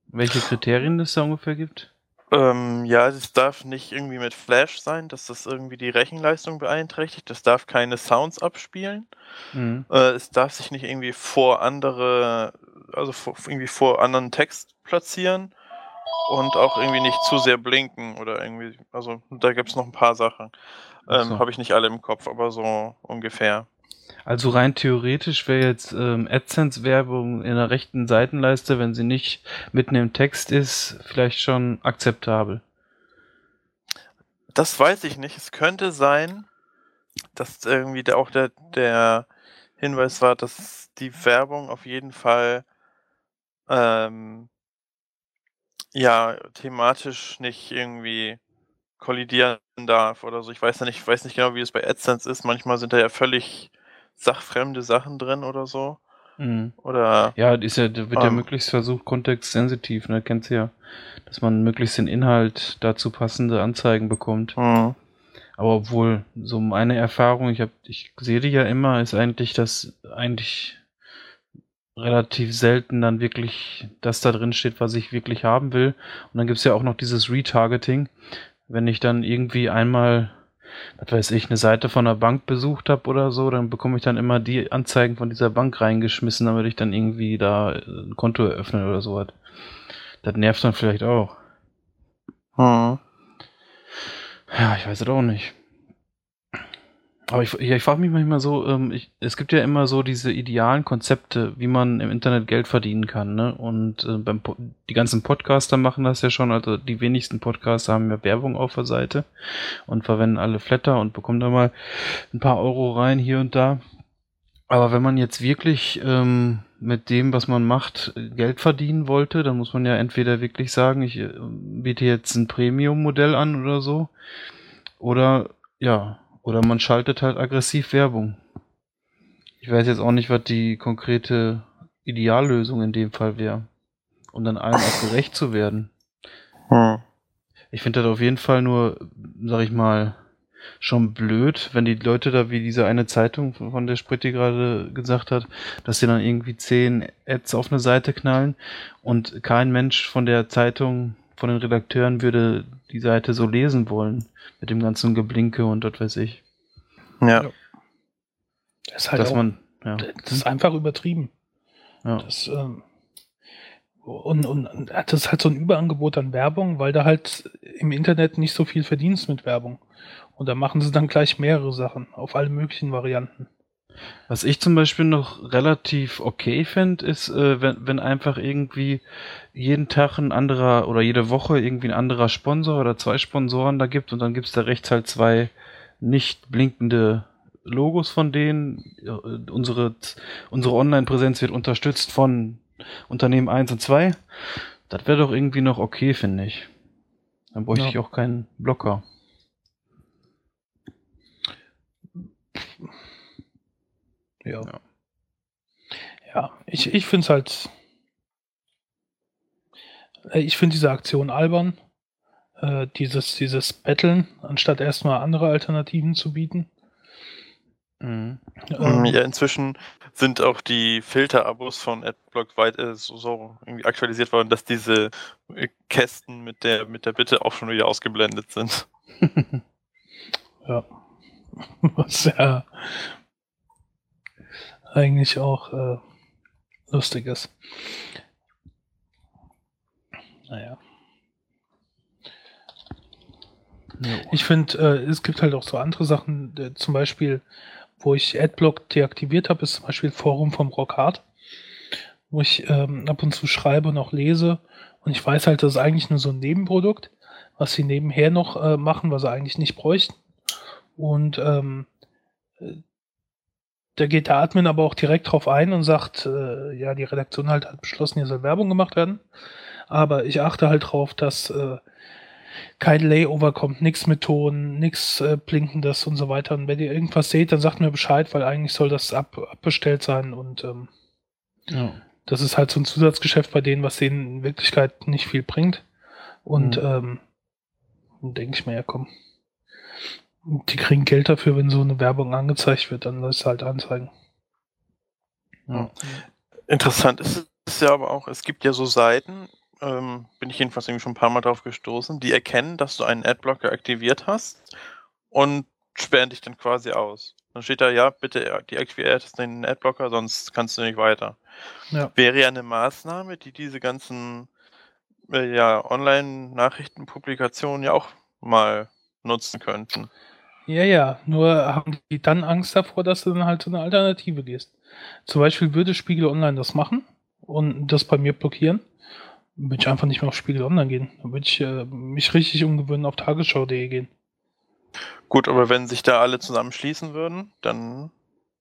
Welche Kriterien es da ungefähr gibt? Ähm, ja, es darf nicht irgendwie mit Flash sein, dass das irgendwie die Rechenleistung beeinträchtigt. Das darf keine Sounds abspielen. Mhm. Äh, es darf sich nicht irgendwie vor andere, also vor, irgendwie vor anderen Text platzieren und auch irgendwie nicht zu sehr blinken oder irgendwie, also da gibt es noch ein paar Sachen. Ähm, so. Habe ich nicht alle im Kopf, aber so ungefähr. Also rein theoretisch wäre jetzt ähm, AdSense-Werbung in der rechten Seitenleiste, wenn sie nicht mitten im Text ist, vielleicht schon akzeptabel. Das weiß ich nicht. Es könnte sein, dass irgendwie der, auch der, der Hinweis war, dass die Werbung auf jeden Fall ähm, ja thematisch nicht irgendwie kollidieren darf oder so. Ich weiß ja nicht, ich weiß nicht genau, wie es bei AdSense ist. Manchmal sind da ja völlig sachfremde Sachen drin oder so. Mhm. Oder Ja, ist ja, da wird ja Ähm. möglichst versucht, kontextsensitiv, ne? Kennst du ja. Dass man möglichst den Inhalt dazu passende Anzeigen bekommt. hm, Aber obwohl, so meine Erfahrung, ich hab, ich sehe die ja immer, ist eigentlich, dass eigentlich relativ selten dann wirklich das da drin steht, was ich wirklich haben will. Und dann gibt's ja auch noch dieses Retargeting. Wenn ich dann irgendwie einmal, was weiß ich, eine Seite von einer Bank besucht habe oder so, dann bekomme ich dann immer die Anzeigen von dieser Bank reingeschmissen, damit ich dann irgendwie da äh, ein Konto eröffne oder sowas. Das nervt dann vielleicht auch. hm. Ja, ich weiß es auch nicht. Aber ich, ja, ich frage mich manchmal so, ähm, ich, es gibt ja immer so diese idealen Konzepte, wie man im Internet Geld verdienen kann, ne? Und äh, beim die ganzen Podcaster machen das ja schon, also die wenigsten Podcaster haben ja Werbung auf der Seite und verwenden alle Flatter und bekommen da mal ein paar Euro rein hier und da. Aber wenn man jetzt wirklich ähm, mit dem, was man macht, Geld verdienen wollte, dann muss man ja entweder wirklich sagen, ich äh, biete jetzt ein Premium-Modell an oder so. Oder ja, oder man schaltet halt aggressiv Werbung. Ich weiß jetzt auch nicht, was die konkrete Ideallösung in dem Fall wäre. Um dann allen auch gerecht zu werden. Hm. Ich finde das auf jeden Fall nur, sag ich mal, schon blöd, wenn die Leute da, wie diese eine Zeitung, von der Spritti gerade gesagt hat, dass sie dann irgendwie zehn Ads auf eine Seite knallen und kein Mensch von der Zeitung, von den Redakteuren würde die Seite so lesen wollen. Mit dem ganzen Geblinke und was weiß ich. Ja. Ja. Das ist halt Dass auch, man, ja. das ist einfach übertrieben. ja. Das, ähm, und, und und das ist halt so ein Überangebot an Werbung, weil da halt im Internet nicht so viel verdienst mit Werbung. Und da machen sie dann gleich mehrere Sachen auf alle möglichen Varianten. Was ich zum Beispiel noch relativ okay finde, ist, äh, wenn, wenn einfach irgendwie jeden Tag ein anderer oder jede Woche irgendwie ein anderer Sponsor oder zwei Sponsoren da gibt und dann gibt's da rechts halt zwei nicht blinkende Logos von denen. Äh, Unsere, unsere Online-Präsenz wird unterstützt von Unternehmen 1 und 2. Das wäre doch irgendwie noch okay, finde ich. Dann bräuchte Ja. ich auch keinen Blocker. Ja. Ja. Ja, ich, ich finde es halt. äh, Ich finde diese Aktion albern. Äh, dieses, dieses Betteln, anstatt erstmal andere Alternativen zu bieten. Mhm. Ähm, Ja, inzwischen sind auch die Filter-Abos von Adblock weit äh, so, so irgendwie aktualisiert worden, dass diese äh, Kästen mit der mit der Bitte auch schon wieder ausgeblendet sind. Ja. Was ja eigentlich auch äh, lustig ist. Naja. Ich finde, äh, es gibt halt auch so andere Sachen, äh, zum Beispiel, wo ich Adblock deaktiviert habe, ist zum Beispiel Forum vom Rockhard, wo ich ähm, ab und zu schreibe und auch lese. Und ich weiß halt, das ist eigentlich nur so ein Nebenprodukt, was sie nebenher noch äh, machen, was sie eigentlich nicht bräuchten. Und ähm, äh, da geht der Admin aber auch direkt drauf ein und sagt, äh, ja, die Redaktion halt hat beschlossen, hier soll Werbung gemacht werden. Aber ich achte halt drauf, dass äh, kein Layover kommt, nichts mit Ton, nichts äh, Blinkendes und so weiter. Und wenn ihr irgendwas seht, dann sagt mir Bescheid, weil eigentlich soll das ab, abbestellt sein und ähm, Ja. das ist halt so ein Zusatzgeschäft bei denen, was denen in Wirklichkeit nicht viel bringt. Und Mhm. ähm, dann denke ich mir, ja komm. Die kriegen Geld dafür, wenn so eine Werbung angezeigt wird, dann lass es halt anzeigen. Ja. Interessant ist es ja aber auch, es gibt ja so Seiten, ähm, bin ich jedenfalls irgendwie schon ein paar Mal drauf gestoßen, die erkennen, dass du einen Adblocker aktiviert hast und sperren dich dann quasi aus. Dann steht da, ja, bitte deaktiviert den Adblocker, sonst kannst du nicht weiter. Ja. Wäre ja eine Maßnahme, die diese ganzen äh, ja, Online-Nachrichtenpublikationen ja auch mal nutzen könnten. Ja, ja, nur haben die dann Angst davor, dass du dann halt so eine Alternative gehst. Zum Beispiel würde Spiegel Online das machen und das bei mir blockieren, würde ich einfach nicht mehr auf Spiegel Online gehen. Dann würde ich äh, mich richtig umgewöhnen, auf tagesschau.de gehen. Gut, aber wenn sich da alle zusammenschließen würden, dann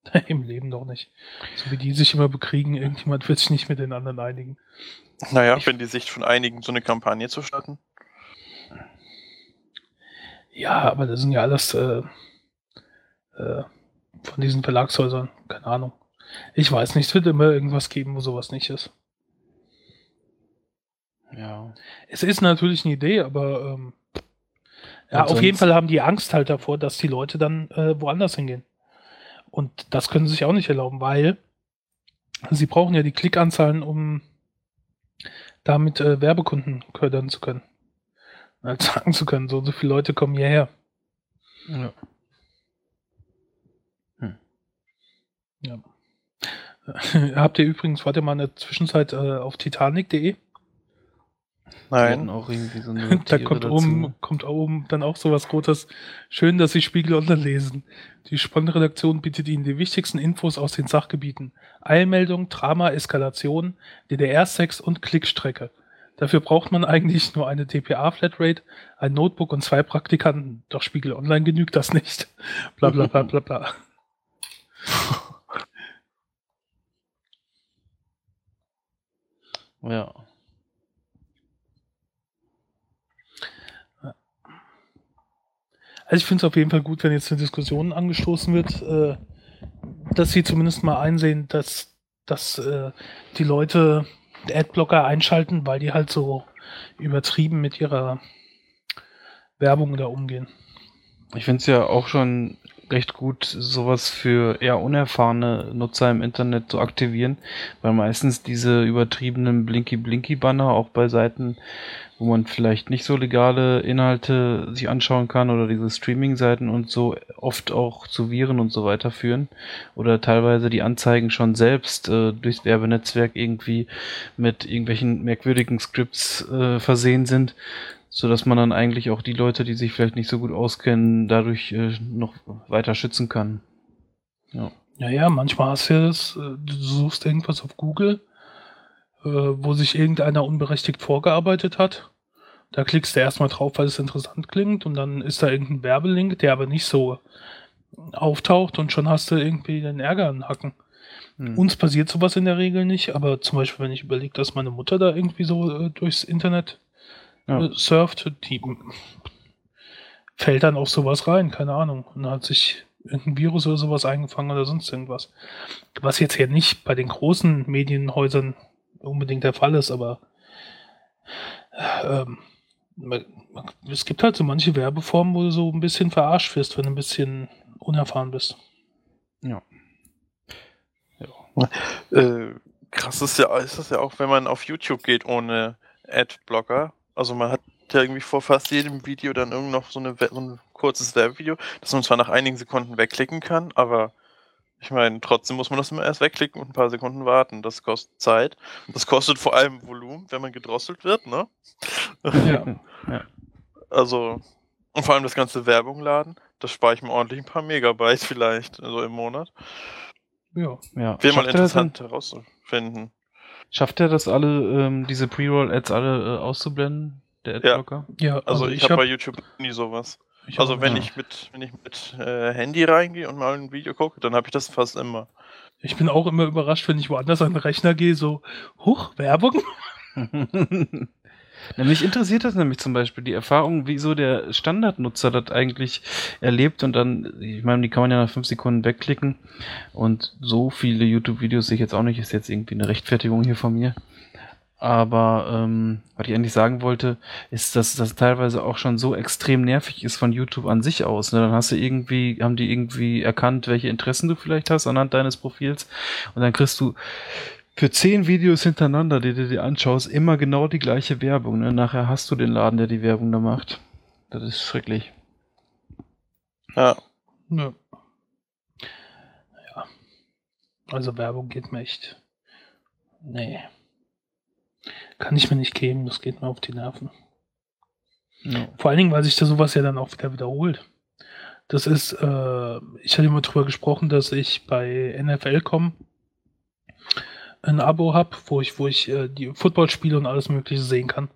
Im Leben doch nicht. So wie die sich immer bekriegen, irgendjemand wird sich nicht mit den anderen einigen. Naja, Ich- wenn die sich von einigen, so eine Kampagne zu starten. Ja, aber das sind ja alles äh, äh, von diesen Verlagshäusern, keine Ahnung. Ich weiß nicht, es wird immer irgendwas geben, wo sowas nicht ist. Ja. Es ist natürlich eine Idee, aber ähm, ja, auf jeden Fall haben die Angst halt davor, dass die Leute dann äh, woanders hingehen. Und das können sie sich auch nicht erlauben, weil sie brauchen ja die Klickanzahlen, um damit äh, Werbekunden ködern zu können. Halt sagen zu können, so und so viele Leute kommen hierher. ja. Ja. Habt ihr übrigens, warte mal, in der Zwischenzeit äh, auf titanic.de? Nein. auch irgendwie so eine Da kommt dazu. oben, kommt oben dann auch sowas Rotes. Schön, dass Sie Spiegel Online lesen. Die Spannredaktion bietet Ihnen die wichtigsten Infos aus den Sachgebieten. Eilmeldung, Drama, Eskalation, DDR-Sex und Klickstrecke. Dafür braucht man eigentlich nur eine DPA-Flatrate, ein Notebook und zwei Praktikanten. Doch Spiegel Online genügt das nicht. Bla bla bla bla bla. Ja. Also ich finde es auf jeden Fall gut, wenn jetzt eine Diskussion angestoßen wird, äh, dass sie zumindest mal einsehen, dass, dass äh, die Leute Adblocker einschalten, weil die halt so übertrieben mit ihrer Werbung da umgehen. Ich finde es ja auch schon recht gut, sowas für eher unerfahrene Nutzer im Internet zu aktivieren, weil meistens diese übertriebenen Blinky-Blinky-Banner auch bei Seiten, wo man vielleicht nicht so legale Inhalte sich anschauen kann oder diese Streaming-Seiten und so oft auch zu Viren und so weiter führen oder teilweise die Anzeigen schon selbst äh, durchs Werbenetzwerk irgendwie mit irgendwelchen merkwürdigen Scripts äh, versehen sind, so dass man dann eigentlich auch die Leute, die sich vielleicht nicht so gut auskennen, dadurch äh, noch weiter schützen kann. Ja. Ja, ja, manchmal hast du ja das, äh, du suchst irgendwas auf Google, äh, wo sich irgendeiner unberechtigt vorgearbeitet hat. Da klickst du erstmal drauf, weil es interessant klingt und dann ist da irgendein Werbelink, der aber nicht so auftaucht und schon hast du irgendwie den Ärger an Hacken. Hm. Uns passiert sowas in der Regel nicht, aber zum Beispiel, wenn ich überlege, dass meine Mutter da irgendwie so äh, durchs Internet Ja. äh, surft, die fällt dann auf sowas rein, keine Ahnung. Und hat sich irgendein Virus oder sowas eingefangen oder sonst irgendwas. Was jetzt ja nicht bei den großen Medienhäusern unbedingt der Fall ist, aber ähm, es gibt halt so manche Werbeformen, wo du so ein bisschen verarscht wirst, wenn du ein bisschen unerfahren bist. Ja. Äh, krass ist ja, ist das ja auch, wenn man auf YouTube geht ohne Adblocker. Also man hat ja irgendwie vor fast jedem Video dann irgend noch so, eine, so ein kurzes Werbevideo, das man zwar nach einigen Sekunden wegklicken kann, aber ich meine, trotzdem muss man das immer erst wegklicken und ein paar Sekunden warten. Das kostet Zeit. Das kostet vor allem Volumen, wenn man gedrosselt wird, ne? Ja. Also, und vor allem das ganze Werbung laden, das spare ich mir ordentlich ein paar Megabyte vielleicht, also im Monat. Ja. ja. Wäre mal er interessant herauszufinden. Schafft er das alle, ähm, diese Pre-Roll-Ads alle äh, auszublenden, der Ja. Adblocker? Ja, Also, ich, habe bei YouTube nie sowas. ich Also hab- wenn ja. ich mit wenn ich mit äh, Handy reingehe und mal ein Video gucke, dann habe ich das fast immer. Ich bin auch immer überrascht, wenn ich woanders an den Rechner gehe, so, huch, Werbung? Na, mich interessiert das nämlich zum Beispiel die Erfahrung, wieso der Standardnutzer das eigentlich erlebt und dann, ich meine, die kann man ja nach fünf Sekunden wegklicken und so viele YouTube-Videos sehe ich jetzt auch nicht, ist jetzt irgendwie eine Rechtfertigung hier von mir. Aber ähm, was ich eigentlich sagen wollte, ist, dass das teilweise auch schon so extrem nervig ist von YouTube an sich aus. Ne? Dann hast du irgendwie, haben die irgendwie erkannt, welche Interessen du vielleicht hast anhand deines Profils und dann kriegst du für zehn Videos hintereinander, die du dir anschaust, immer genau die gleiche Werbung. Ne? Nachher hast du den Laden, der die Werbung da macht. Das ist schrecklich. Ja. Nö. Ja. Also Werbung geht mir echt. Nee. Kann ich mir nicht geben, das geht mir auf die Nerven. Ja. Vor allen Dingen, weil sich da sowas ja dann auch wieder wiederholt. Das ist, äh, ich hatte immer drüber gesprochen, dass ich bei NFL.com ein Abo habe, wo ich, wo ich äh, die Footballspiele und alles Mögliche sehen kann.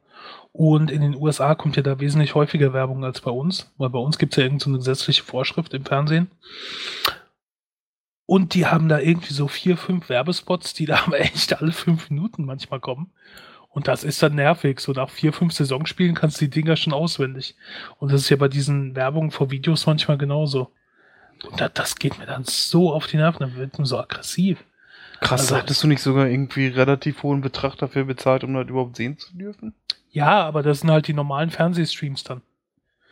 Und in den USA kommt ja da wesentlich häufiger Werbung als bei uns, weil bei uns gibt es ja irgendeine so gesetzliche Vorschrift im Fernsehen. Und die haben da irgendwie so vier, fünf Werbespots, die da aber echt alle fünf Minuten manchmal kommen. Und das ist dann nervig. So nach vier, fünf Saisonspielen kannst du die Dinger schon auswendig. Und das ist ja bei diesen Werbungen vor Videos manchmal genauso. Und das, das geht mir dann so auf die Nerven, dann wird man so aggressiv. Krass, Also- hattest du nicht sogar irgendwie relativ hohen Betrag dafür bezahlt, um das überhaupt sehen zu dürfen? Ja, aber das sind halt die normalen Fernsehstreams dann.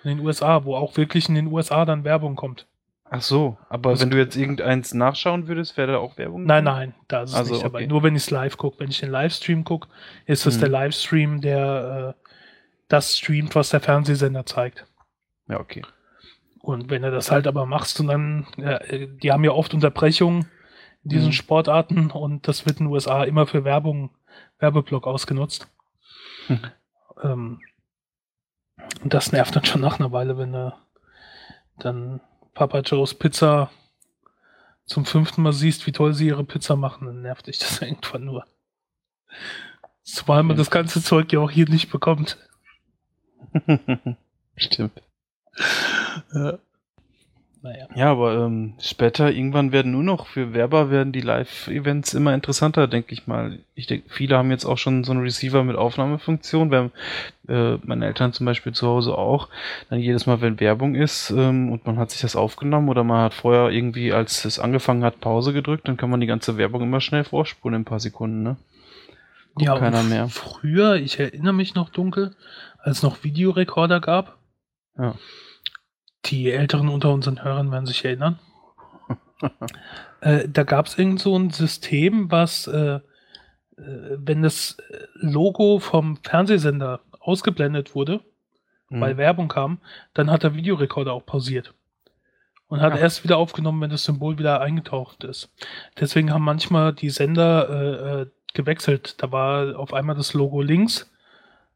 In den USA, wo auch wirklich in den USA dann Werbung kommt. Ach so, aber Also- wenn du jetzt irgendeins nachschauen würdest, wäre da auch Werbung? Nein, nein, da ist es Also, nicht dabei. okay. Nur wenn ich es live gucke. Wenn ich den Livestream gucke, ist es Mhm. der Livestream, der äh, das streamt, was der Fernsehsender zeigt. Ja, okay. Und wenn du das halt aber machst und dann, ja, äh, die haben ja oft Unterbrechungen in diesen Mhm. Sportarten und das wird in den USA immer für Werbung, Werbeblock ausgenutzt. Mhm. Ähm, und das nervt dann schon nach einer Weile, wenn du dann Papa Joe's Pizza zum fünften Mal siehst, wie toll sie ihre Pizza machen, dann nervt dich das irgendwann nur. Zumal man das ganze Zeug ja auch hier nicht bekommt. Stimmt. Ja. Naja. Ja, aber ähm, später irgendwann werden nur noch für Werber werden die Live-Events immer interessanter, denke ich mal. Ich denke, viele haben jetzt auch schon so einen Receiver mit Aufnahmefunktion, weil äh, meine Eltern zum Beispiel zu Hause auch. Dann jedes Mal, wenn Werbung ist ähm, und man hat sich das aufgenommen oder man hat vorher irgendwie, als es angefangen hat, Pause gedrückt, dann kann man die ganze Werbung immer schnell vorspulen in ein paar Sekunden, ne? Guckt und keiner mehr. Früher, ich erinnere mich noch dunkel, als es noch Videorekorder gab. Ja. Die Älteren unter unseren Hörern werden sich erinnern. äh, da gab es irgend so ein System, was, äh, äh, wenn das Logo vom Fernsehsender ausgeblendet wurde, Mhm. weil Werbung kam, dann hat der Videorekorder auch pausiert. Und hat Ach. erst wieder aufgenommen, wenn das Symbol wieder eingetaucht ist. Deswegen haben manchmal die Sender äh, äh, gewechselt. Da war auf einmal das Logo links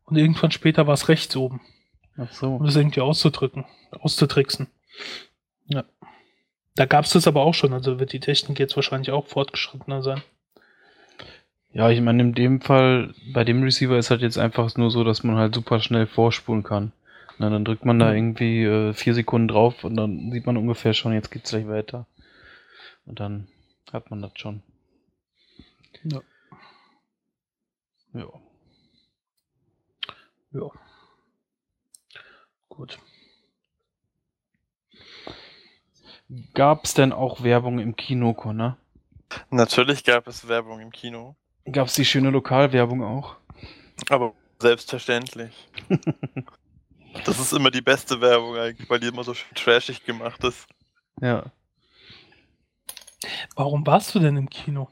und irgendwann später war es rechts oben, Ach so. um das irgendwie auszudrücken, auszutricksen. Ja. Da gab es das aber auch schon, also wird die Technik jetzt wahrscheinlich auch fortgeschrittener sein. Ja, ich meine, in dem Fall, bei dem Receiver ist halt jetzt einfach nur so, dass man halt super schnell vorspulen kann. Na, dann drückt man da Mhm. irgendwie äh, vier Sekunden drauf und dann sieht man ungefähr schon, jetzt geht's gleich weiter. Und dann hat man das schon. Ja. Ja. Ja. Gut. Gab's denn auch Werbung im Kino, Connor? Natürlich gab es Werbung im Kino, Gab's die schöne Lokalwerbung auch? aber selbstverständlich. Das ist immer die beste Werbung eigentlich, weil die immer so schön trashig gemacht ist. Ja. Warum warst du denn im Kino?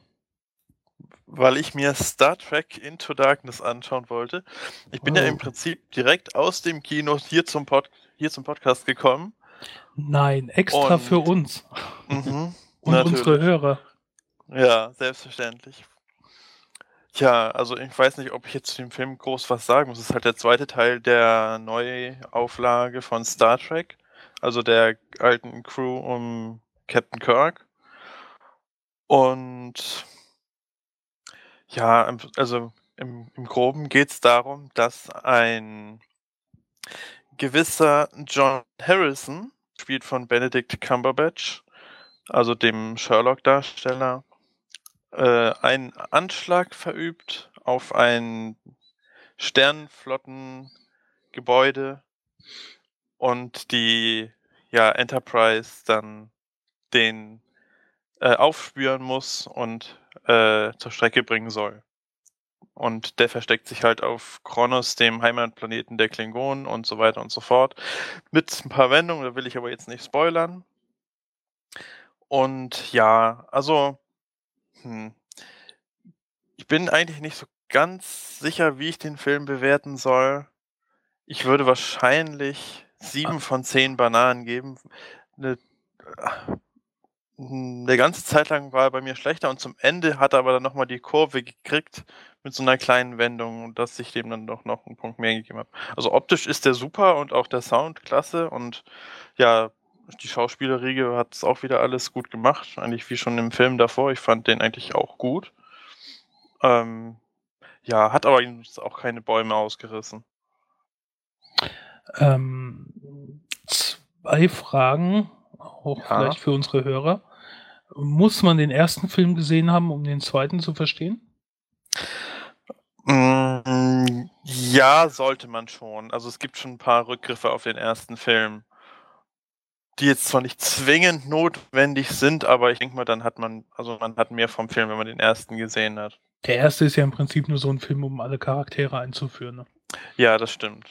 Weil ich mir Star Trek Into Darkness anschauen wollte. Ich bin ja Oh. im Prinzip direkt aus dem Kino hier zum, Pod hier zum Podcast gekommen. Nein, extra Und- für uns Mhm, und natürlich. unsere Hörer. Ja, selbstverständlich. Tja, also ich weiß nicht, ob ich jetzt zu dem Film groß was sagen muss. Es ist halt der zweite Teil der Neuauflage von Star Trek, also der alten Crew um Captain Kirk. Und ja, also im, im Groben geht es darum, dass ein gewisser John Harrison, spielt von Benedict Cumberbatch, also dem Sherlock-Darsteller, äh, einen Anschlag verübt auf ein Sternenflottengebäude und die ja, Enterprise dann den äh, aufspüren muss und äh, zur Strecke bringen soll. Und der versteckt sich halt auf Kronos, dem Heimatplaneten der Klingonen und so weiter und so fort. Mit ein paar Wendungen, da will ich aber jetzt nicht spoilern. Und ja, also hm, ich bin eigentlich nicht so ganz sicher, wie ich den Film bewerten soll. Ich würde wahrscheinlich sieben von zehn Bananen geben. Eine, eine ganze Zeit lang war er bei mir schlechter und zum Ende hat er aber dann nochmal die Kurve gekriegt mit so einer kleinen Wendung, dass ich dem dann doch noch einen Punkt mehr gegeben habe. Also optisch ist der super und auch der Sound klasse und ja, die Schauspielerriege hat es auch wieder alles gut gemacht, eigentlich wie schon im Film davor. Ich fand den eigentlich auch gut. Ähm, ja, hat aber auch keine Bäume ausgerissen. Ähm, zwei Fragen, auch Ja. vielleicht für unsere Hörer. Muss man den ersten Film gesehen haben, um den zweiten zu verstehen? Mm, ja, sollte man schon. Also es gibt schon ein paar Rückgriffe auf den ersten Film. die jetzt zwar nicht zwingend notwendig sind, aber ich denke mal, dann hat man, also man hat mehr vom Film, wenn man den ersten gesehen hat. Der erste ist ja im Prinzip nur so ein Film, um alle Charaktere einzuführen. Ne? Ja, das stimmt.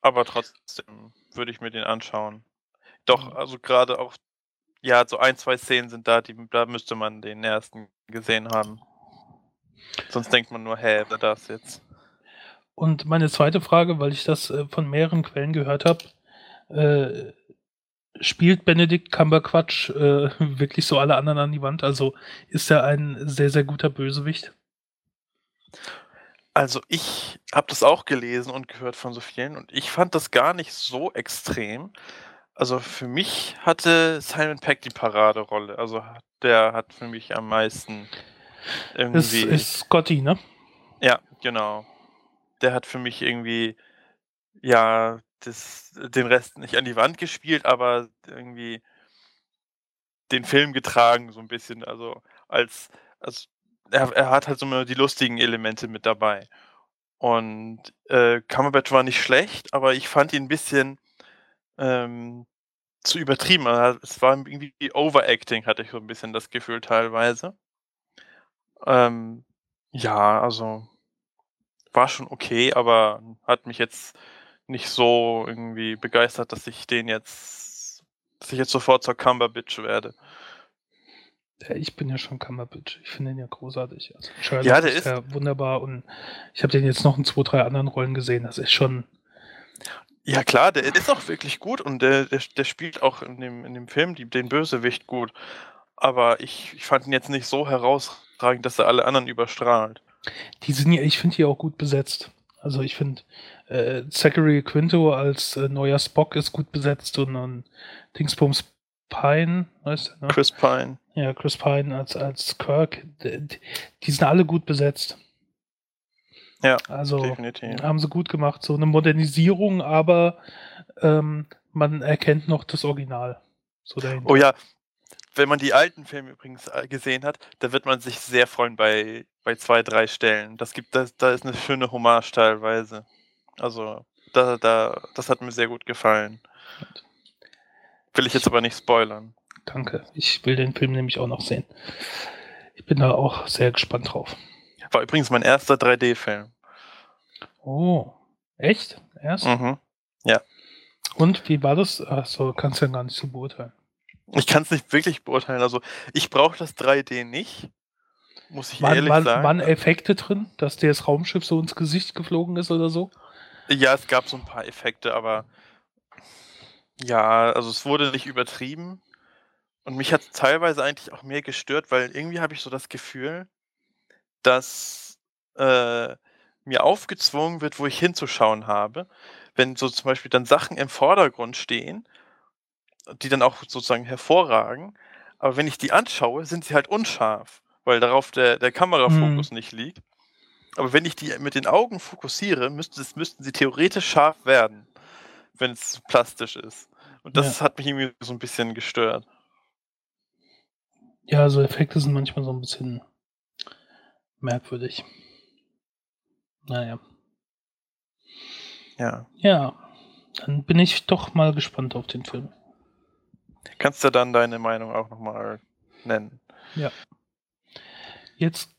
Aber trotzdem würde ich mir den anschauen. Doch, Mhm. also gerade auch, ja, so ein, zwei Szenen sind da, die, da müsste man den ersten gesehen haben. Sonst denkt man nur, hä, wer das jetzt? Und meine zweite Frage, weil ich das äh, von mehreren Quellen gehört habe, äh, spielt Benedict Cumberbatch äh, wirklich so alle anderen an die Wand? Also ist er ein sehr, sehr guter Bösewicht? Also ich habe das auch gelesen und gehört von so vielen und ich fand das gar nicht so extrem. Also für mich hatte Simon Peck die Paraderolle. Also der hat für mich am meisten Das irgendwie. ist Scotty, ne? Ja, genau. Der hat für mich irgendwie, ja, das, den Rest nicht an die Wand gespielt, aber irgendwie den Film getragen, so ein bisschen. Also als, als er, er hat halt so immer die lustigen Elemente mit dabei. Und äh, Cumberbatch war nicht schlecht, aber ich fand ihn ein bisschen ähm, zu übertrieben. Also, Es war irgendwie Overacting, hatte ich so ein bisschen das Gefühl teilweise. Ähm, ja, also war schon okay, aber hat mich jetzt nicht so irgendwie begeistert, dass ich den jetzt, dass ich jetzt sofort zur Cumberbatch werde. Ja, ich bin ja schon Cumberbatch. Ich finde ihn ja großartig. Also Sherlock Ja, der ist ja wunderbar und ich habe den jetzt noch in zwei, drei anderen Rollen gesehen. Das ist schon. Ja klar, der ist auch wirklich gut und der, der, der spielt auch in dem, in dem Film die, den Bösewicht gut. Aber ich, ich fand ihn jetzt nicht so herausragend, dass er alle anderen überstrahlt. Die sind ja, ich finde die auch gut besetzt. Also ich finde, äh, Zachary Quinto als äh, neuer Spock ist gut besetzt und dann Dingsbums Pine, weißt du, ne? Chris Pine. Ja, Chris Pine als, als Kirk, die, die sind alle gut besetzt. Ja, Also definitiv. haben sie gut gemacht. So eine Modernisierung, aber ähm, man erkennt noch das Original. So. Oh ja, wenn man die alten Filme übrigens äh, gesehen hat, da wird man sich sehr freuen bei, bei zwei, drei Stellen. Das gibt, das, da ist eine schöne Hommage teilweise. Also, da, da, das hat mir sehr gut gefallen. Will ich jetzt aber nicht spoilern. Danke. Ich will den Film nämlich auch noch sehen. Ich bin da auch sehr gespannt drauf. War übrigens mein erster 3D-Film. Oh, echt? Erst? Mhm. Und wie war das? Achso, kannst du ja gar nicht so beurteilen. Ich kann es nicht wirklich beurteilen. Also, ich brauche das 3D nicht. Muss ich Waren, ehrlich waren, sagen. waren Effekte drin, dass dir das Raumschiff so ins Gesicht geflogen ist oder so? Ja, es gab so ein paar Effekte, aber ja, also es wurde nicht übertrieben. Und mich hat teilweise eigentlich auch mehr gestört, weil irgendwie habe ich so das Gefühl, dass äh, mir aufgezwungen wird, wo ich hinzuschauen habe. Wenn so zum Beispiel dann Sachen im Vordergrund stehen, die dann auch sozusagen hervorragen, aber wenn ich die anschaue, sind sie halt unscharf, weil darauf der, der Kamerafokus nicht liegt. Aber wenn ich die mit den Augen fokussiere, müssten, es- müssten sie theoretisch scharf werden, wenn es plastisch ist. Und das hat mich irgendwie so ein bisschen gestört. Ja, so Effekte sind manchmal so ein bisschen merkwürdig. Naja. Ja. Ja, dann bin ich doch mal gespannt auf den Film. Kannst du dann deine Meinung auch nochmal nennen? Jetzt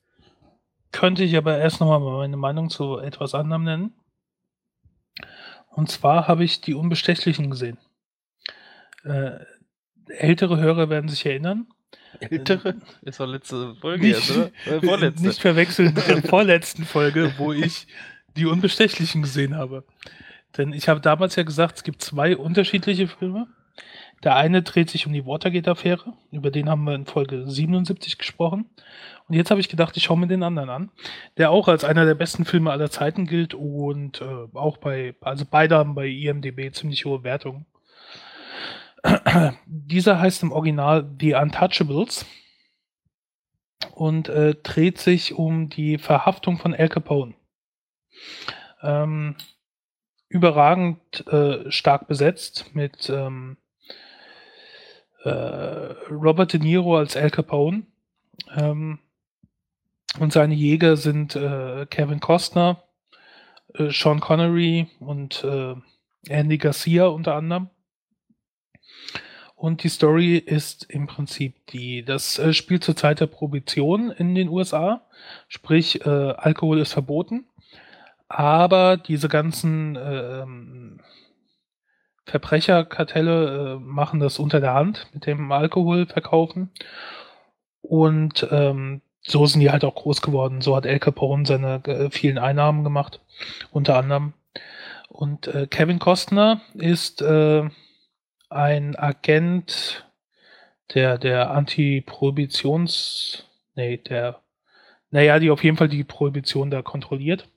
könnte ich aber erst nochmal meine Meinung zu etwas anderem nennen. Und zwar habe ich die Unbestechlichen gesehen. Äh, ältere Hörer werden sich erinnern. Ältere? Das war letzte Folge Nicht, jetzt, oder? Äh, vorletzte. nicht verwechseln mit der vorletzten Folge, wo ich die Unbestechlichen gesehen habe. Denn ich habe damals ja gesagt, es gibt zwei unterschiedliche Filme. Der eine dreht sich um die Watergate-Affäre, über den haben wir in Folge 77 gesprochen. Und jetzt habe ich gedacht, ich schaue mir den anderen an, der auch als einer der besten Filme aller Zeiten gilt und äh, auch bei, also beide haben bei IMDB ziemlich hohe Wertungen. Dieser heißt im Original The Untouchables und äh, dreht sich um die Verhaftung von Al Capone. Ähm, überragend äh, stark besetzt mit ähm, äh, Robert De Niro als Al Capone. Ähm, und seine Jäger sind äh, Kevin Costner, äh, Sean Connery und äh, Andy Garcia unter anderem. Und die Story ist im Prinzip die, das äh, spielt zur Zeit der Prohibition in den USA, sprich äh, Alkohol ist verboten, aber diese ganzen ähm, Verbrecherkartelle äh, machen das unter der Hand mit dem Alkohol verkaufen und ähm, so sind die halt auch groß geworden. So hat El Capone seine äh, vielen Einnahmen gemacht, unter anderem. Und äh, Kevin Costner ist äh, ein Agent der, der Anti-Prohibitions, nee, der, naja, die auf jeden Fall die Prohibition da kontrolliert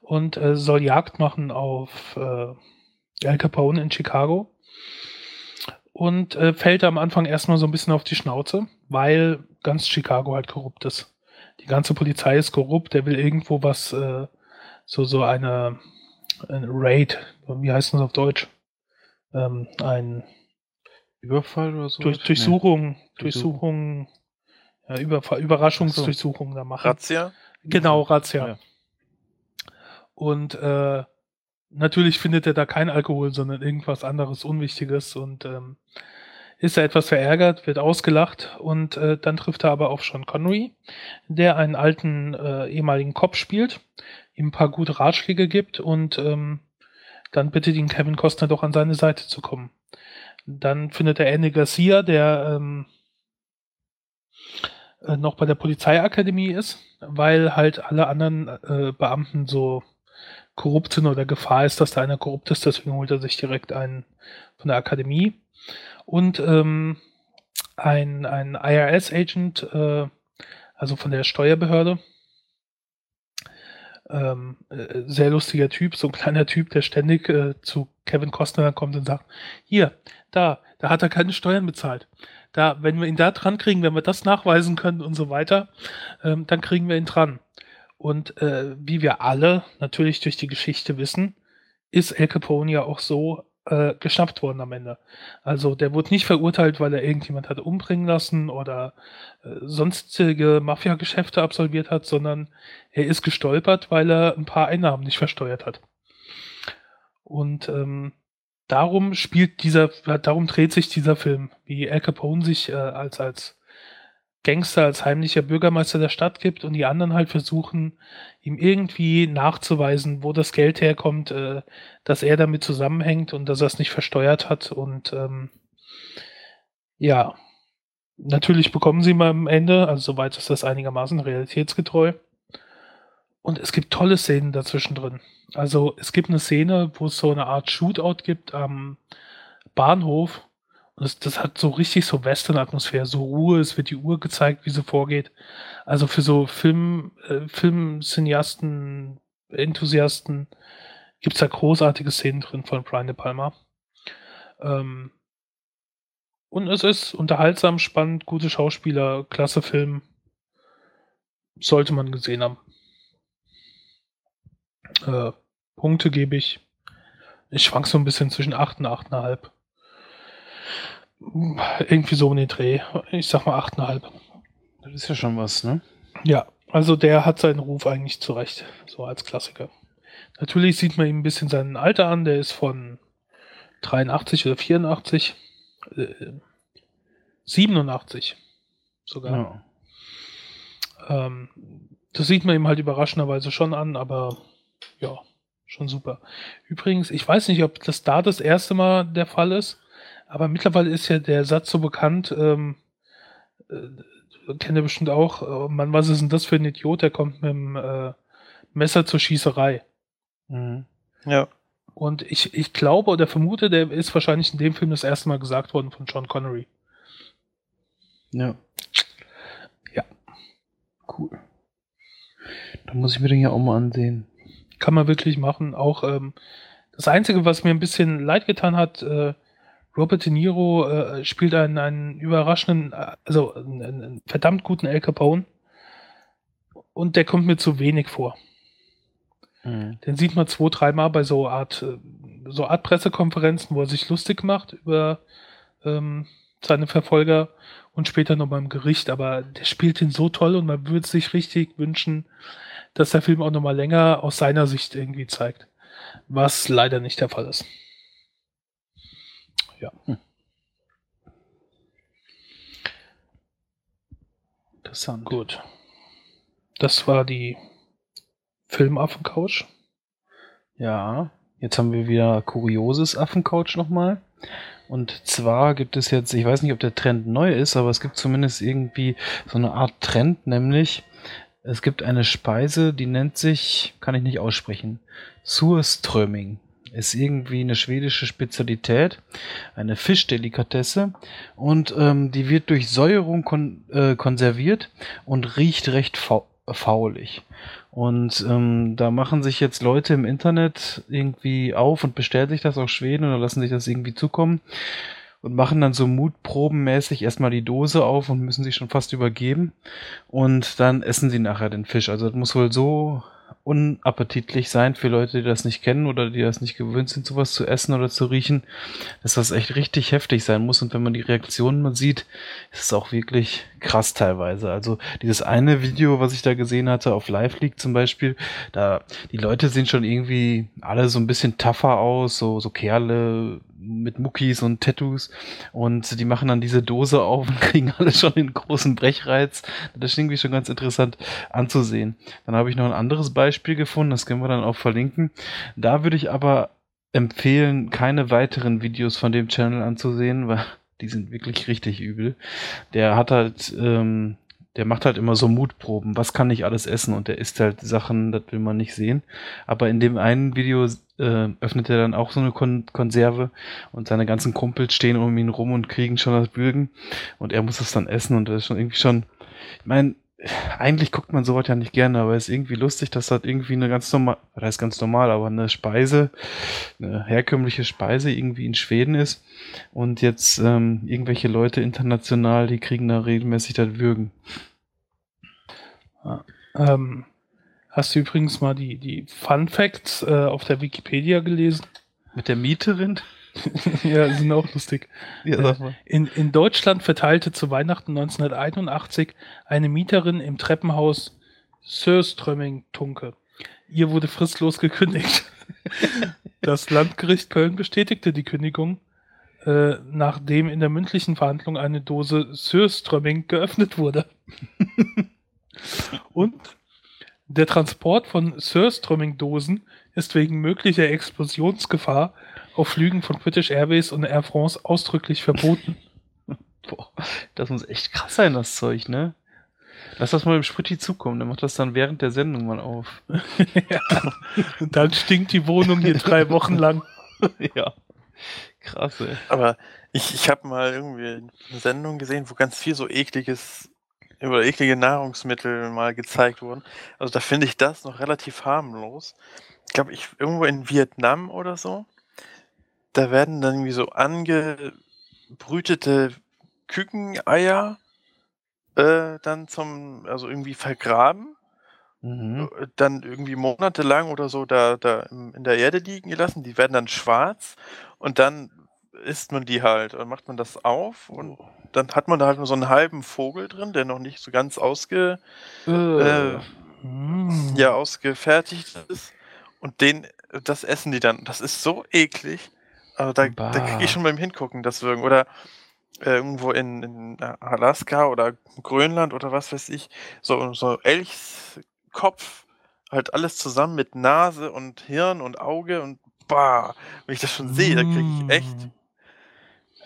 und äh, soll Jagd machen auf äh, El Capone in Chicago und äh, fällt am Anfang erstmal so ein bisschen auf die Schnauze, weil ganz Chicago halt korrupt ist. Die ganze Polizei ist korrupt, der will irgendwo was, äh, so, so eine, eine Raid, wie heißt das auf Deutsch? Ähm, ein Überfall oder so? durch, Durchsuchung, nee. Durchsuchung, ja, Überfall, Überraschungsdurchsuchung so. da machen. Razzia? Genau, Razzia. Ja. Und äh, natürlich findet er da kein Alkohol, sondern irgendwas anderes Unwichtiges und ähm, ist er etwas verärgert, wird ausgelacht und äh, dann trifft er aber auf Sean Connery, der einen alten äh, ehemaligen Cop spielt, ihm ein paar gute Ratschläge gibt und ähm, dann bittet ihn Kevin Costner doch an seine Seite zu kommen. Dann findet er Andy Garcia, der ähm, äh, noch bei der Polizeiakademie ist, weil halt alle anderen äh, Beamten so korrupt sind oder Gefahr ist, dass da einer korrupt ist, deswegen holt er sich direkt einen von der Akademie und ähm, ein, ein IRS-Agent, äh, also von der Steuerbehörde. Ähm, äh, sehr lustiger Typ, so ein kleiner Typ, der ständig äh, zu Kevin Costner kommt und sagt, hier, da, da hat er keine Steuern bezahlt. Da, wenn wir ihn da dran kriegen, wenn wir das nachweisen können und so weiter, ähm, dann kriegen wir ihn dran. Und äh, wie wir alle natürlich durch die Geschichte wissen, ist El Capone ja auch so äh, geschnappt worden am Ende. Also der wurde nicht verurteilt, weil er irgendjemand hat umbringen lassen oder äh, sonstige Mafia-Geschäfte absolviert hat, sondern er ist gestolpert, weil er ein paar Einnahmen nicht versteuert hat. Und ähm, darum spielt dieser, darum dreht sich dieser Film, wie Al Capone sich äh, als als Gangster als heimlicher Bürgermeister der Stadt gibt und die anderen halt versuchen, ihm irgendwie nachzuweisen, wo das Geld herkommt, äh, dass er damit zusammenhängt und dass er es nicht versteuert hat. Und ähm, ja, natürlich bekommen sie mal am Ende, also soweit ist das einigermaßen realitätsgetreu. Und es gibt tolle Szenen dazwischen drin. Also es gibt eine Szene, wo es so eine Art Shootout gibt am Bahnhof das, das hat so richtig so Western-Atmosphäre, so Ruhe, es wird die Uhr gezeigt, wie sie vorgeht. Also für so Film, äh, Filmcineasten, Enthusiasten gibt's da großartige Szenen drin von Brian De Palma. Ähm, und es ist unterhaltsam, spannend, gute Schauspieler, klasse Film. Sollte man gesehen haben. Äh, Punkte gebe ich. Ich schwank so ein bisschen zwischen 8 und 8,5. Irgendwie so in den Dreh. Ich sag mal 8,5. Das ist ja schon was, ne? Ja, also der hat seinen Ruf eigentlich zurecht, so als Klassiker. Natürlich sieht man ihm ein bisschen sein Alter an, der ist von 83 oder 84, äh, 87 sogar. Ja. Ähm, das sieht man ihm halt überraschenderweise schon an, aber ja, schon super. Übrigens, ich weiß nicht, ob das da das erste Mal der Fall ist, aber mittlerweile ist ja der Satz so bekannt, ähm, äh, kennt ihr bestimmt auch, äh, Mann, was ist denn das für ein Idiot, der kommt mit dem äh, Messer zur Schießerei. Mhm. Ja. Und ich, ich glaube oder vermute, der ist wahrscheinlich in dem Film das erste Mal gesagt worden von John Connery. Ja. Ja. Cool. Da muss ich mir den ja auch mal ansehen. Kann man wirklich machen. Auch ähm, das Einzige, was mir ein bisschen leid getan hat, äh, Robert De Niro äh, spielt einen, einen überraschenden, also einen, einen, verdammt guten El Capone. Und der kommt mir zu wenig vor. Mhm. Den sieht man zwei, dreimal bei so Art, äh, so Art Pressekonferenzen, wo er sich lustig macht über ähm, seine Verfolger und später noch beim Gericht. Aber der spielt ihn so toll und man würde sich richtig wünschen, dass der Film auch noch mal länger aus seiner Sicht irgendwie zeigt. Was leider nicht der Fall ist ja. Hm. Interessant. Gut. Das war die Filmaffencouch. Ja, jetzt haben wir wieder kurioses Affencouch nochmal. Und zwar gibt es jetzt, ich weiß nicht, ob der Trend neu ist, aber es gibt zumindest irgendwie so eine Art Trend, nämlich es gibt eine Speise, die nennt sich, kann ich nicht aussprechen, Surströming. Ist irgendwie eine schwedische Spezialität, eine Fischdelikatesse und ähm, die wird durch Säuerung kon äh, konserviert und riecht recht fa faulig. Und ähm, da machen sich jetzt Leute im Internet irgendwie auf und bestellen sich das aus Schweden oder lassen sich das irgendwie zukommen und machen dann so mutprobenmäßig erstmal die Dose auf und müssen sich schon fast übergeben. Und dann essen sie nachher den Fisch. Also das muss wohl so unappetitlich sein für Leute, die das nicht kennen oder die das nicht gewöhnt sind, sowas zu essen oder zu riechen, dass das echt richtig heftig sein muss. Und wenn man die Reaktionen mal sieht, ist es auch wirklich krass teilweise. Also dieses eine Video, was ich da gesehen hatte auf Live League zum Beispiel, da die Leute sehen schon irgendwie alle so ein bisschen tougher aus, so, so Kerle mit Muckis und Tattoos und die machen dann diese Dose auf und kriegen alle schon den großen Brechreiz. Das ist irgendwie schon ganz interessant anzusehen. Dann habe ich noch ein anderes Beispiel gefunden, das können wir dann auch verlinken. Da würde ich aber empfehlen, keine weiteren Videos von dem Channel anzusehen, weil die sind wirklich richtig übel. Der hat halt, ähm, der macht halt immer so Mutproben. Was kann ich alles essen? Und der isst halt Sachen, das will man nicht sehen. Aber in dem einen Video äh, öffnet er dann auch so eine Kon Konserve und seine ganzen Kumpels stehen um ihn rum und kriegen schon das Bürgen und er muss es dann essen und das ist schon irgendwie schon, ich meine, eigentlich guckt man sowas ja nicht gerne, aber es ist irgendwie lustig, dass das irgendwie eine ganz normal, das heißt ganz normal, aber eine Speise, eine herkömmliche Speise irgendwie in Schweden ist und jetzt ähm, irgendwelche Leute international, die kriegen da regelmäßig das Würgen. Ja, ähm, hast du übrigens mal die, die Fun Facts äh, auf der Wikipedia gelesen? Mit der Mieterin? ja, sind auch lustig. Ja, sag mal. In, in Deutschland verteilte zu Weihnachten 1981 eine Mieterin im Treppenhaus Sörströmming-Tunke. Ihr wurde fristlos gekündigt. Das Landgericht Köln bestätigte die Kündigung, äh, nachdem in der mündlichen Verhandlung eine Dose Sörströmming geöffnet wurde. Und der Transport von Sörströmming-Dosen ist wegen möglicher Explosionsgefahr auf Flügen von British Airways und Air France ausdrücklich verboten. Boah, das muss echt krass sein, das Zeug, ne? Lass das mal dem Spritti zukommen, der macht das dann während der Sendung mal auf. ja. Und dann stinkt die Wohnung hier drei Wochen lang. ja. Krass, ey. Aber ich, ich habe mal irgendwie eine Sendung gesehen, wo ganz viel so ekliges, über eklige Nahrungsmittel mal gezeigt wurden. Also da finde ich das noch relativ harmlos. Ich glaube, ich irgendwo in Vietnam oder so da werden dann irgendwie so angebrütete Kükeneier äh, dann zum, also irgendwie vergraben, Mhm. äh, dann irgendwie monatelang oder so da, da in in der Erde liegen gelassen. Die werden dann schwarz und dann isst man die halt. Dann macht man das auf und dann hat man da halt nur so einen halben Vogel drin, der noch nicht so ganz ausge, äh, Mm. ja, ausgefertigt ist. Und den, das essen die dann. Das ist so eklig. Also da, da kriege ich schon beim Hingucken das Würgen. Oder äh, irgendwo in, in Alaska oder Grönland oder was weiß ich, so, so Elchskopf, halt alles zusammen mit Nase und Hirn und Auge und bah, wenn ich das schon sehe, da kriege ich echt.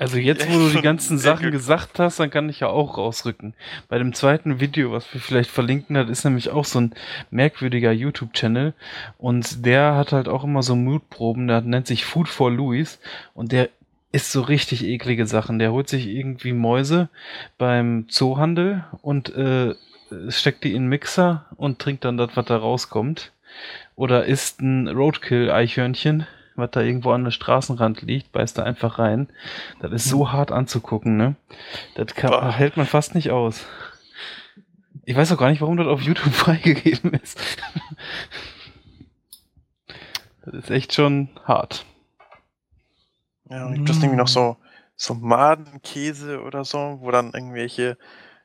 Also jetzt, wo du die ganzen Sachen gesagt hast, dann kann ich ja auch rausrücken. Bei dem zweiten Video, was wir vielleicht verlinken, das ist nämlich auch so ein merkwürdiger YouTube-Channel und der hat halt auch immer so Mutproben, der nennt sich Food for Louis und der isst so richtig eklige Sachen. Der holt sich irgendwie Mäuse beim Zoohandel und äh, steckt die in einen Mixer und trinkt dann das, was da rauskommt. Oder isst ein Roadkill-Eichhörnchen, was da irgendwo an der Straßenrand liegt, beißt da einfach rein. Das ist so hart anzugucken, ne? Das kann, hält man fast nicht aus. Ich weiß auch gar nicht, warum das auf YouTube freigegeben ist. Das ist echt schon hart. Ja, und gibt es irgendwie noch Mm. so, so Madenkäse oder so, wo dann irgendwelche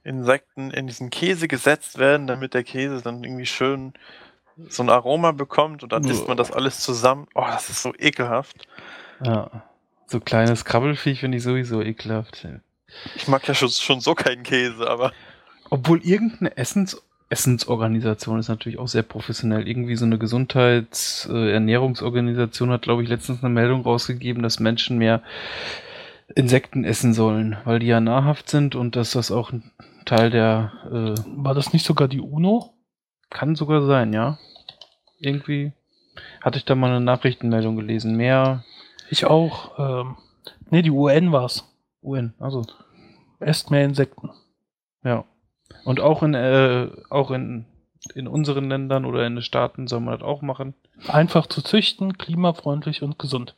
Insekten in diesen Käse gesetzt werden, damit der Käse dann irgendwie schön so ein Aroma bekommt und dann isst man das alles zusammen. Oh, das ist so ekelhaft. Ja. So kleines Krabbelfiech finde ich sowieso ekelhaft. Ich mag ja schon, schon so keinen Käse, aber Obwohl irgendeine Essens Essensorganisation ist natürlich auch sehr professionell. Irgendwie so eine Gesundheits-Ernährungsorganisation äh, hat, glaube ich, letztens eine Meldung rausgegeben, dass Menschen mehr Insekten essen sollen, weil die ja nahrhaft sind und dass das auch ein Teil der. Äh, War das nicht sogar die UNO? Kann sogar sein, ja. Irgendwie hatte ich da mal eine Nachrichtenmeldung gelesen. Mehr. Ich auch. Ähm, ne, die UN war's. UN, also. Esst mehr Insekten. Ja. Und auch in, äh, auch in, in unseren Ländern oder in den Staaten soll man das auch machen. Einfach zu züchten, klimafreundlich und gesund.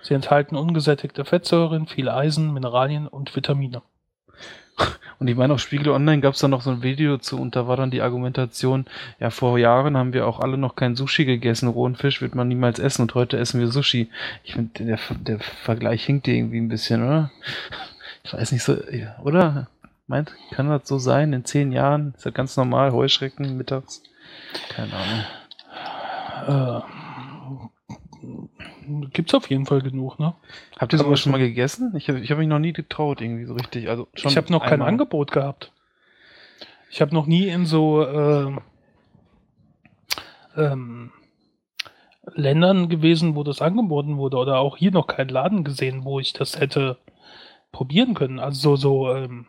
Sie enthalten ungesättigte Fettsäuren, viel Eisen, Mineralien und Vitamine. Und ich meine, auf Spiegel Online gab es da noch so ein Video zu und da war dann die Argumentation, ja, vor Jahren haben wir auch alle noch kein Sushi gegessen, rohen Fisch wird man niemals essen und heute essen wir Sushi. Ich finde, der, der Vergleich hinkt irgendwie ein bisschen, oder? Ich weiß nicht so, oder? Meint, kann das so sein? In zehn Jahren ist das ganz normal, Heuschrecken mittags? Keine Ahnung. Äh, gibt's auf jeden Fall genug, ne? Habt ihr sowas schon mal gegessen? Ich, ich habe mich noch nie getraut, irgendwie so richtig. Also ich habe noch kein Angebot gehabt. Ich habe noch nie in so äh, ähm, Ländern gewesen, wo das angeboten wurde, oder auch hier noch keinen Laden gesehen, wo ich das hätte probieren können. Also so, so ähm,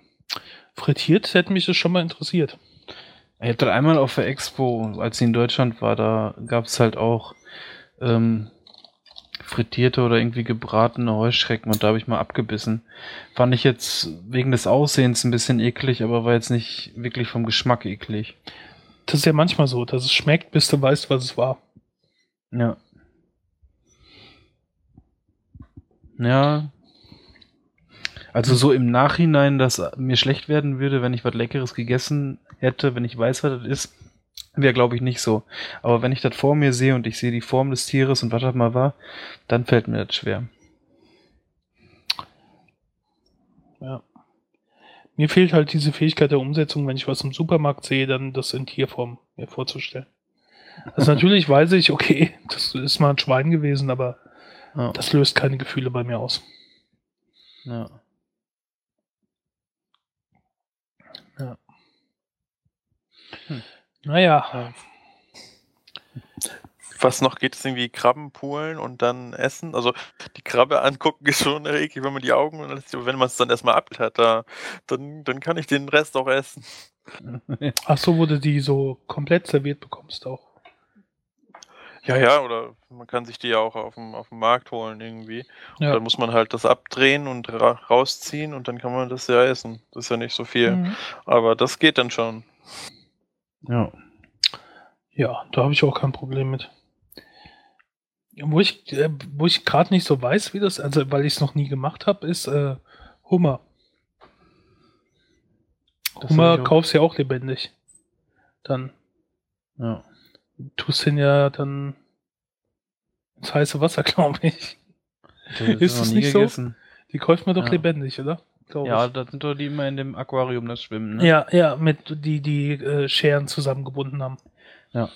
Frittiert hätte mich das schon mal interessiert. Ich hatte einmal auf der Expo, als sie in Deutschland war, da gab es halt auch ähm, frittierte oder irgendwie gebratene Heuschrecken und da habe ich mal abgebissen. Fand ich jetzt wegen des Aussehens ein bisschen eklig, aber war jetzt nicht wirklich vom Geschmack eklig. Das ist ja manchmal so, dass es schmeckt, bis du weißt, was es war. Ja. Ja, also so im Nachhinein, dass mir schlecht werden würde, wenn ich was Leckeres gegessen hätte, wenn ich weiß, was das ist, wäre glaube ich nicht so. Aber wenn ich das vor mir sehe und ich sehe die Form des Tieres und was das mal war, dann fällt mir das schwer. Ja. Mir fehlt halt diese Fähigkeit der Umsetzung, wenn ich was im Supermarkt sehe, dann das in Tierform mir vorzustellen. Also natürlich weiß ich, okay, das ist mal ein Schwein gewesen, aber ja. das löst keine Gefühle bei mir aus. Ja. Ja. Hm. Naja. Was noch geht, ist irgendwie Krabben poolen und dann essen. Also die Krabbe angucken ist schon eklig, wenn man die Augen und wenn man es dann erstmal ab hat, da, dann, dann kann ich den Rest auch essen. Ach so, wo du die so komplett serviert bekommst auch. Ja, ja, oder man kann sich die ja auch auf dem, auf dem Markt holen irgendwie. Und ja. dann muss man halt das abdrehen und ra rausziehen und dann kann man das ja essen. Das ist ja nicht so viel. Mhm. Aber das geht dann schon. Ja. Ja, da habe ich auch kein Problem mit. Wo ich, äh, wo ich gerade nicht so weiß, wie das, also weil ich es noch nie gemacht habe, ist äh, Hummer. Das Hummer kaufst du ja auch lebendig. Dann. Ja tust den ja dann ins heiße Wasser, glaube ich. ist es nicht gegessen. so? Die kauft man doch ja. lebendig, oder? Glaub ja, ich. das sind doch die immer in dem Aquarium das schwimmen, ne? Ja, ja, mit die die äh, Scheren zusammengebunden haben. Ja.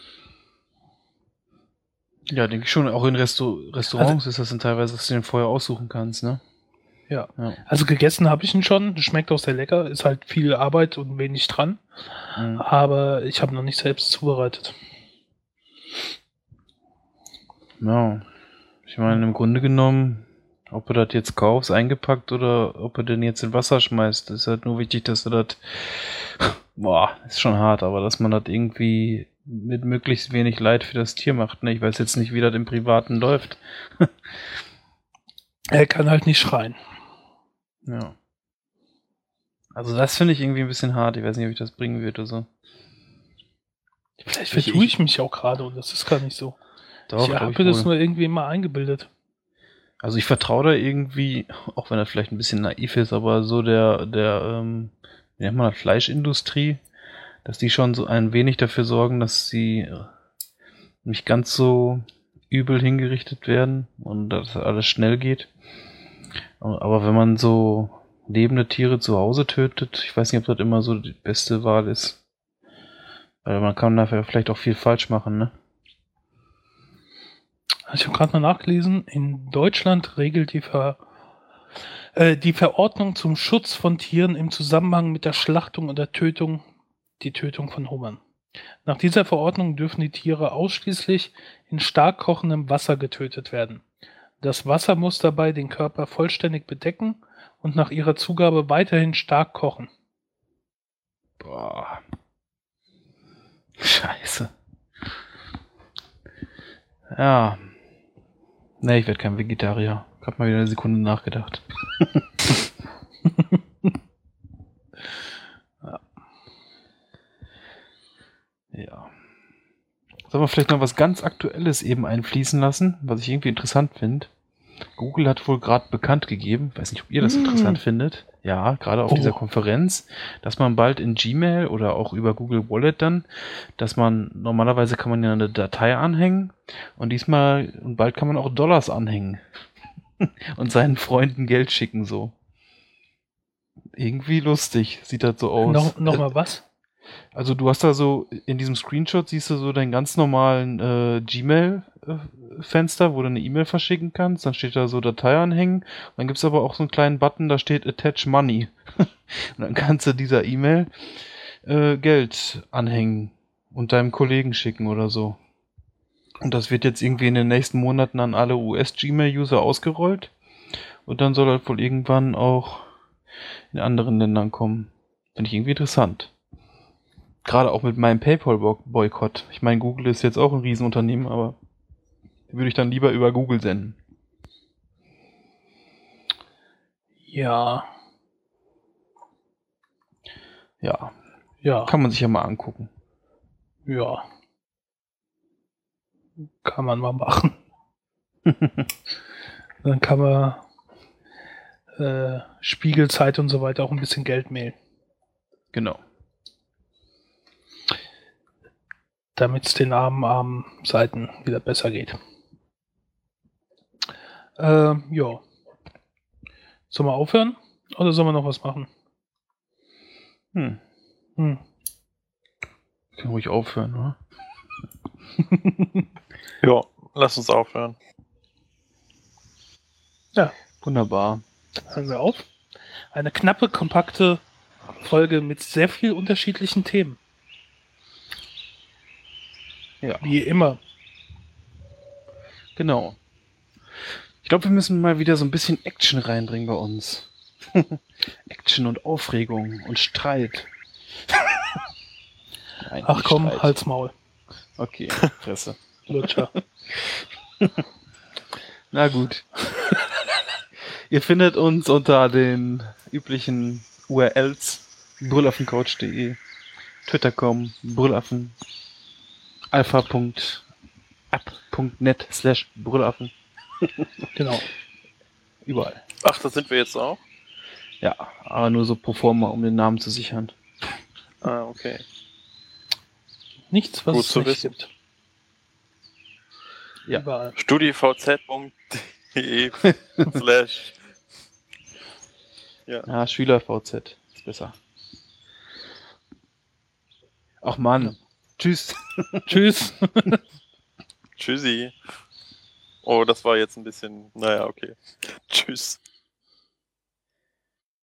Ja, denke ich schon. Auch in Resto Restaurants also, ist das dann teilweise, dass du den vorher aussuchen kannst, ne? Ja. ja. Also gegessen habe ich ihn schon. Schmeckt auch sehr lecker. Ist halt viel Arbeit und wenig dran. Mhm. Aber ich habe noch nicht selbst zubereitet. Ja. Ich meine, im Grunde genommen, ob du das jetzt kaufst, eingepackt oder ob du den jetzt in Wasser schmeißt, ist halt nur wichtig, dass du das. Boah, ist schon hart, aber dass man das irgendwie mit möglichst wenig Leid für das Tier macht. Ne? Ich weiß jetzt nicht, wie das im Privaten läuft. er kann halt nicht schreien. Ja. Also das finde ich irgendwie ein bisschen hart. Ich weiß nicht, ob ich das bringen würde oder so. Vielleicht vertue ich mich auch gerade und das ist gar nicht so. Doch, ich habe das nur irgendwie immer eingebildet. Also ich vertraue da irgendwie, auch wenn das vielleicht ein bisschen naiv ist, aber so der, der, ähm, wie nennt man das, Fleischindustrie, dass die schon so ein wenig dafür sorgen, dass sie nicht ganz so übel hingerichtet werden und dass alles schnell geht. Aber wenn man so lebende Tiere zu Hause tötet, ich weiß nicht, ob das immer so die beste Wahl ist. Weil man kann dafür vielleicht auch viel falsch machen, ne? Ich habe gerade mal nachgelesen, in Deutschland regelt die, Ver, äh, die Verordnung zum Schutz von Tieren im Zusammenhang mit der Schlachtung und der Tötung die Tötung von Hummern. Nach dieser Verordnung dürfen die Tiere ausschließlich in stark kochendem Wasser getötet werden. Das Wasser muss dabei den Körper vollständig bedecken und nach ihrer Zugabe weiterhin stark kochen. Boah. Scheiße. Ja. Nee, ich werde kein Vegetarier. Hab mal wieder eine Sekunde nachgedacht. ja. ja. Sollen wir vielleicht noch was ganz Aktuelles eben einfließen lassen, was ich irgendwie interessant finde? Google hat wohl gerade bekannt gegeben, weiß nicht, ob ihr das Hm. interessant findet, ja, gerade auf Oh. dieser Konferenz, dass man bald in Gmail oder auch über Google Wallet dann, dass man, normalerweise kann man ja eine Datei anhängen und diesmal, und bald kann man auch Dollars anhängen und seinen Freunden Geld schicken, so. Irgendwie lustig, sieht das so aus. Noch, noch mal was? Also du hast da so, in diesem Screenshot siehst du so deinen ganz normalen äh, Gmail-Fenster, wo du eine E-Mail verschicken kannst. Dann steht da so Datei anhängen. Dann gibt's aber auch so einen kleinen Button, da steht Attach Money. und dann kannst du dieser E-Mail äh, Geld anhängen und deinem Kollegen schicken oder so. Und das wird jetzt irgendwie in den nächsten Monaten an alle US-Gmail-User ausgerollt. Und dann soll halt wohl irgendwann auch in anderen Ländern kommen. Finde ich irgendwie interessant. Gerade auch mit meinem PayPal-Boykott. Ich meine, Google ist jetzt auch ein Riesenunternehmen, aber würde ich dann lieber über Google senden. Ja, Ja, ja, kann man sich ja mal angucken. ja. Kann man mal machen. Dann kann man äh, Spiegelzeit und so weiter auch ein bisschen Geld mailen, Genau. Damit es den armen, armen Seiten wieder besser geht. Ähm, ja. Sollen wir aufhören? Oder sollen wir noch was machen? Hm. Hm. Kann ruhig aufhören, oder? Ja, lass uns aufhören. Wunderbar. Hören wir auf. Eine knappe, kompakte Folge mit sehr viel unterschiedlichen Themen. Ja. Wie immer. Genau. Ich glaube, wir müssen mal wieder so ein bisschen Action reinbringen bei uns. Action und Aufregung und Streit. Nein, Ach komm, Streit. Hals Maul. Okay, Fresse. Lutscher. Na gut. Ihr findet uns unter den üblichen URLs brüllaffencoach.de, twitter.com, brüllaffen, alpha.app.net slash brüllaffen. genau. Überall. Ach, da sind wir jetzt auch? Ja, aber nur so pro forma, um den Namen zu sichern. Ah, okay. Nichts, was Gut es zu nicht wissen. gibt. Ja. Überall. studivz.de slash Ja, Schüler VZ ist besser. Ach Mann. Tschüss. Tschüss. Tschüssi. Oh, das war jetzt ein bisschen, naja, okay. Tschüss.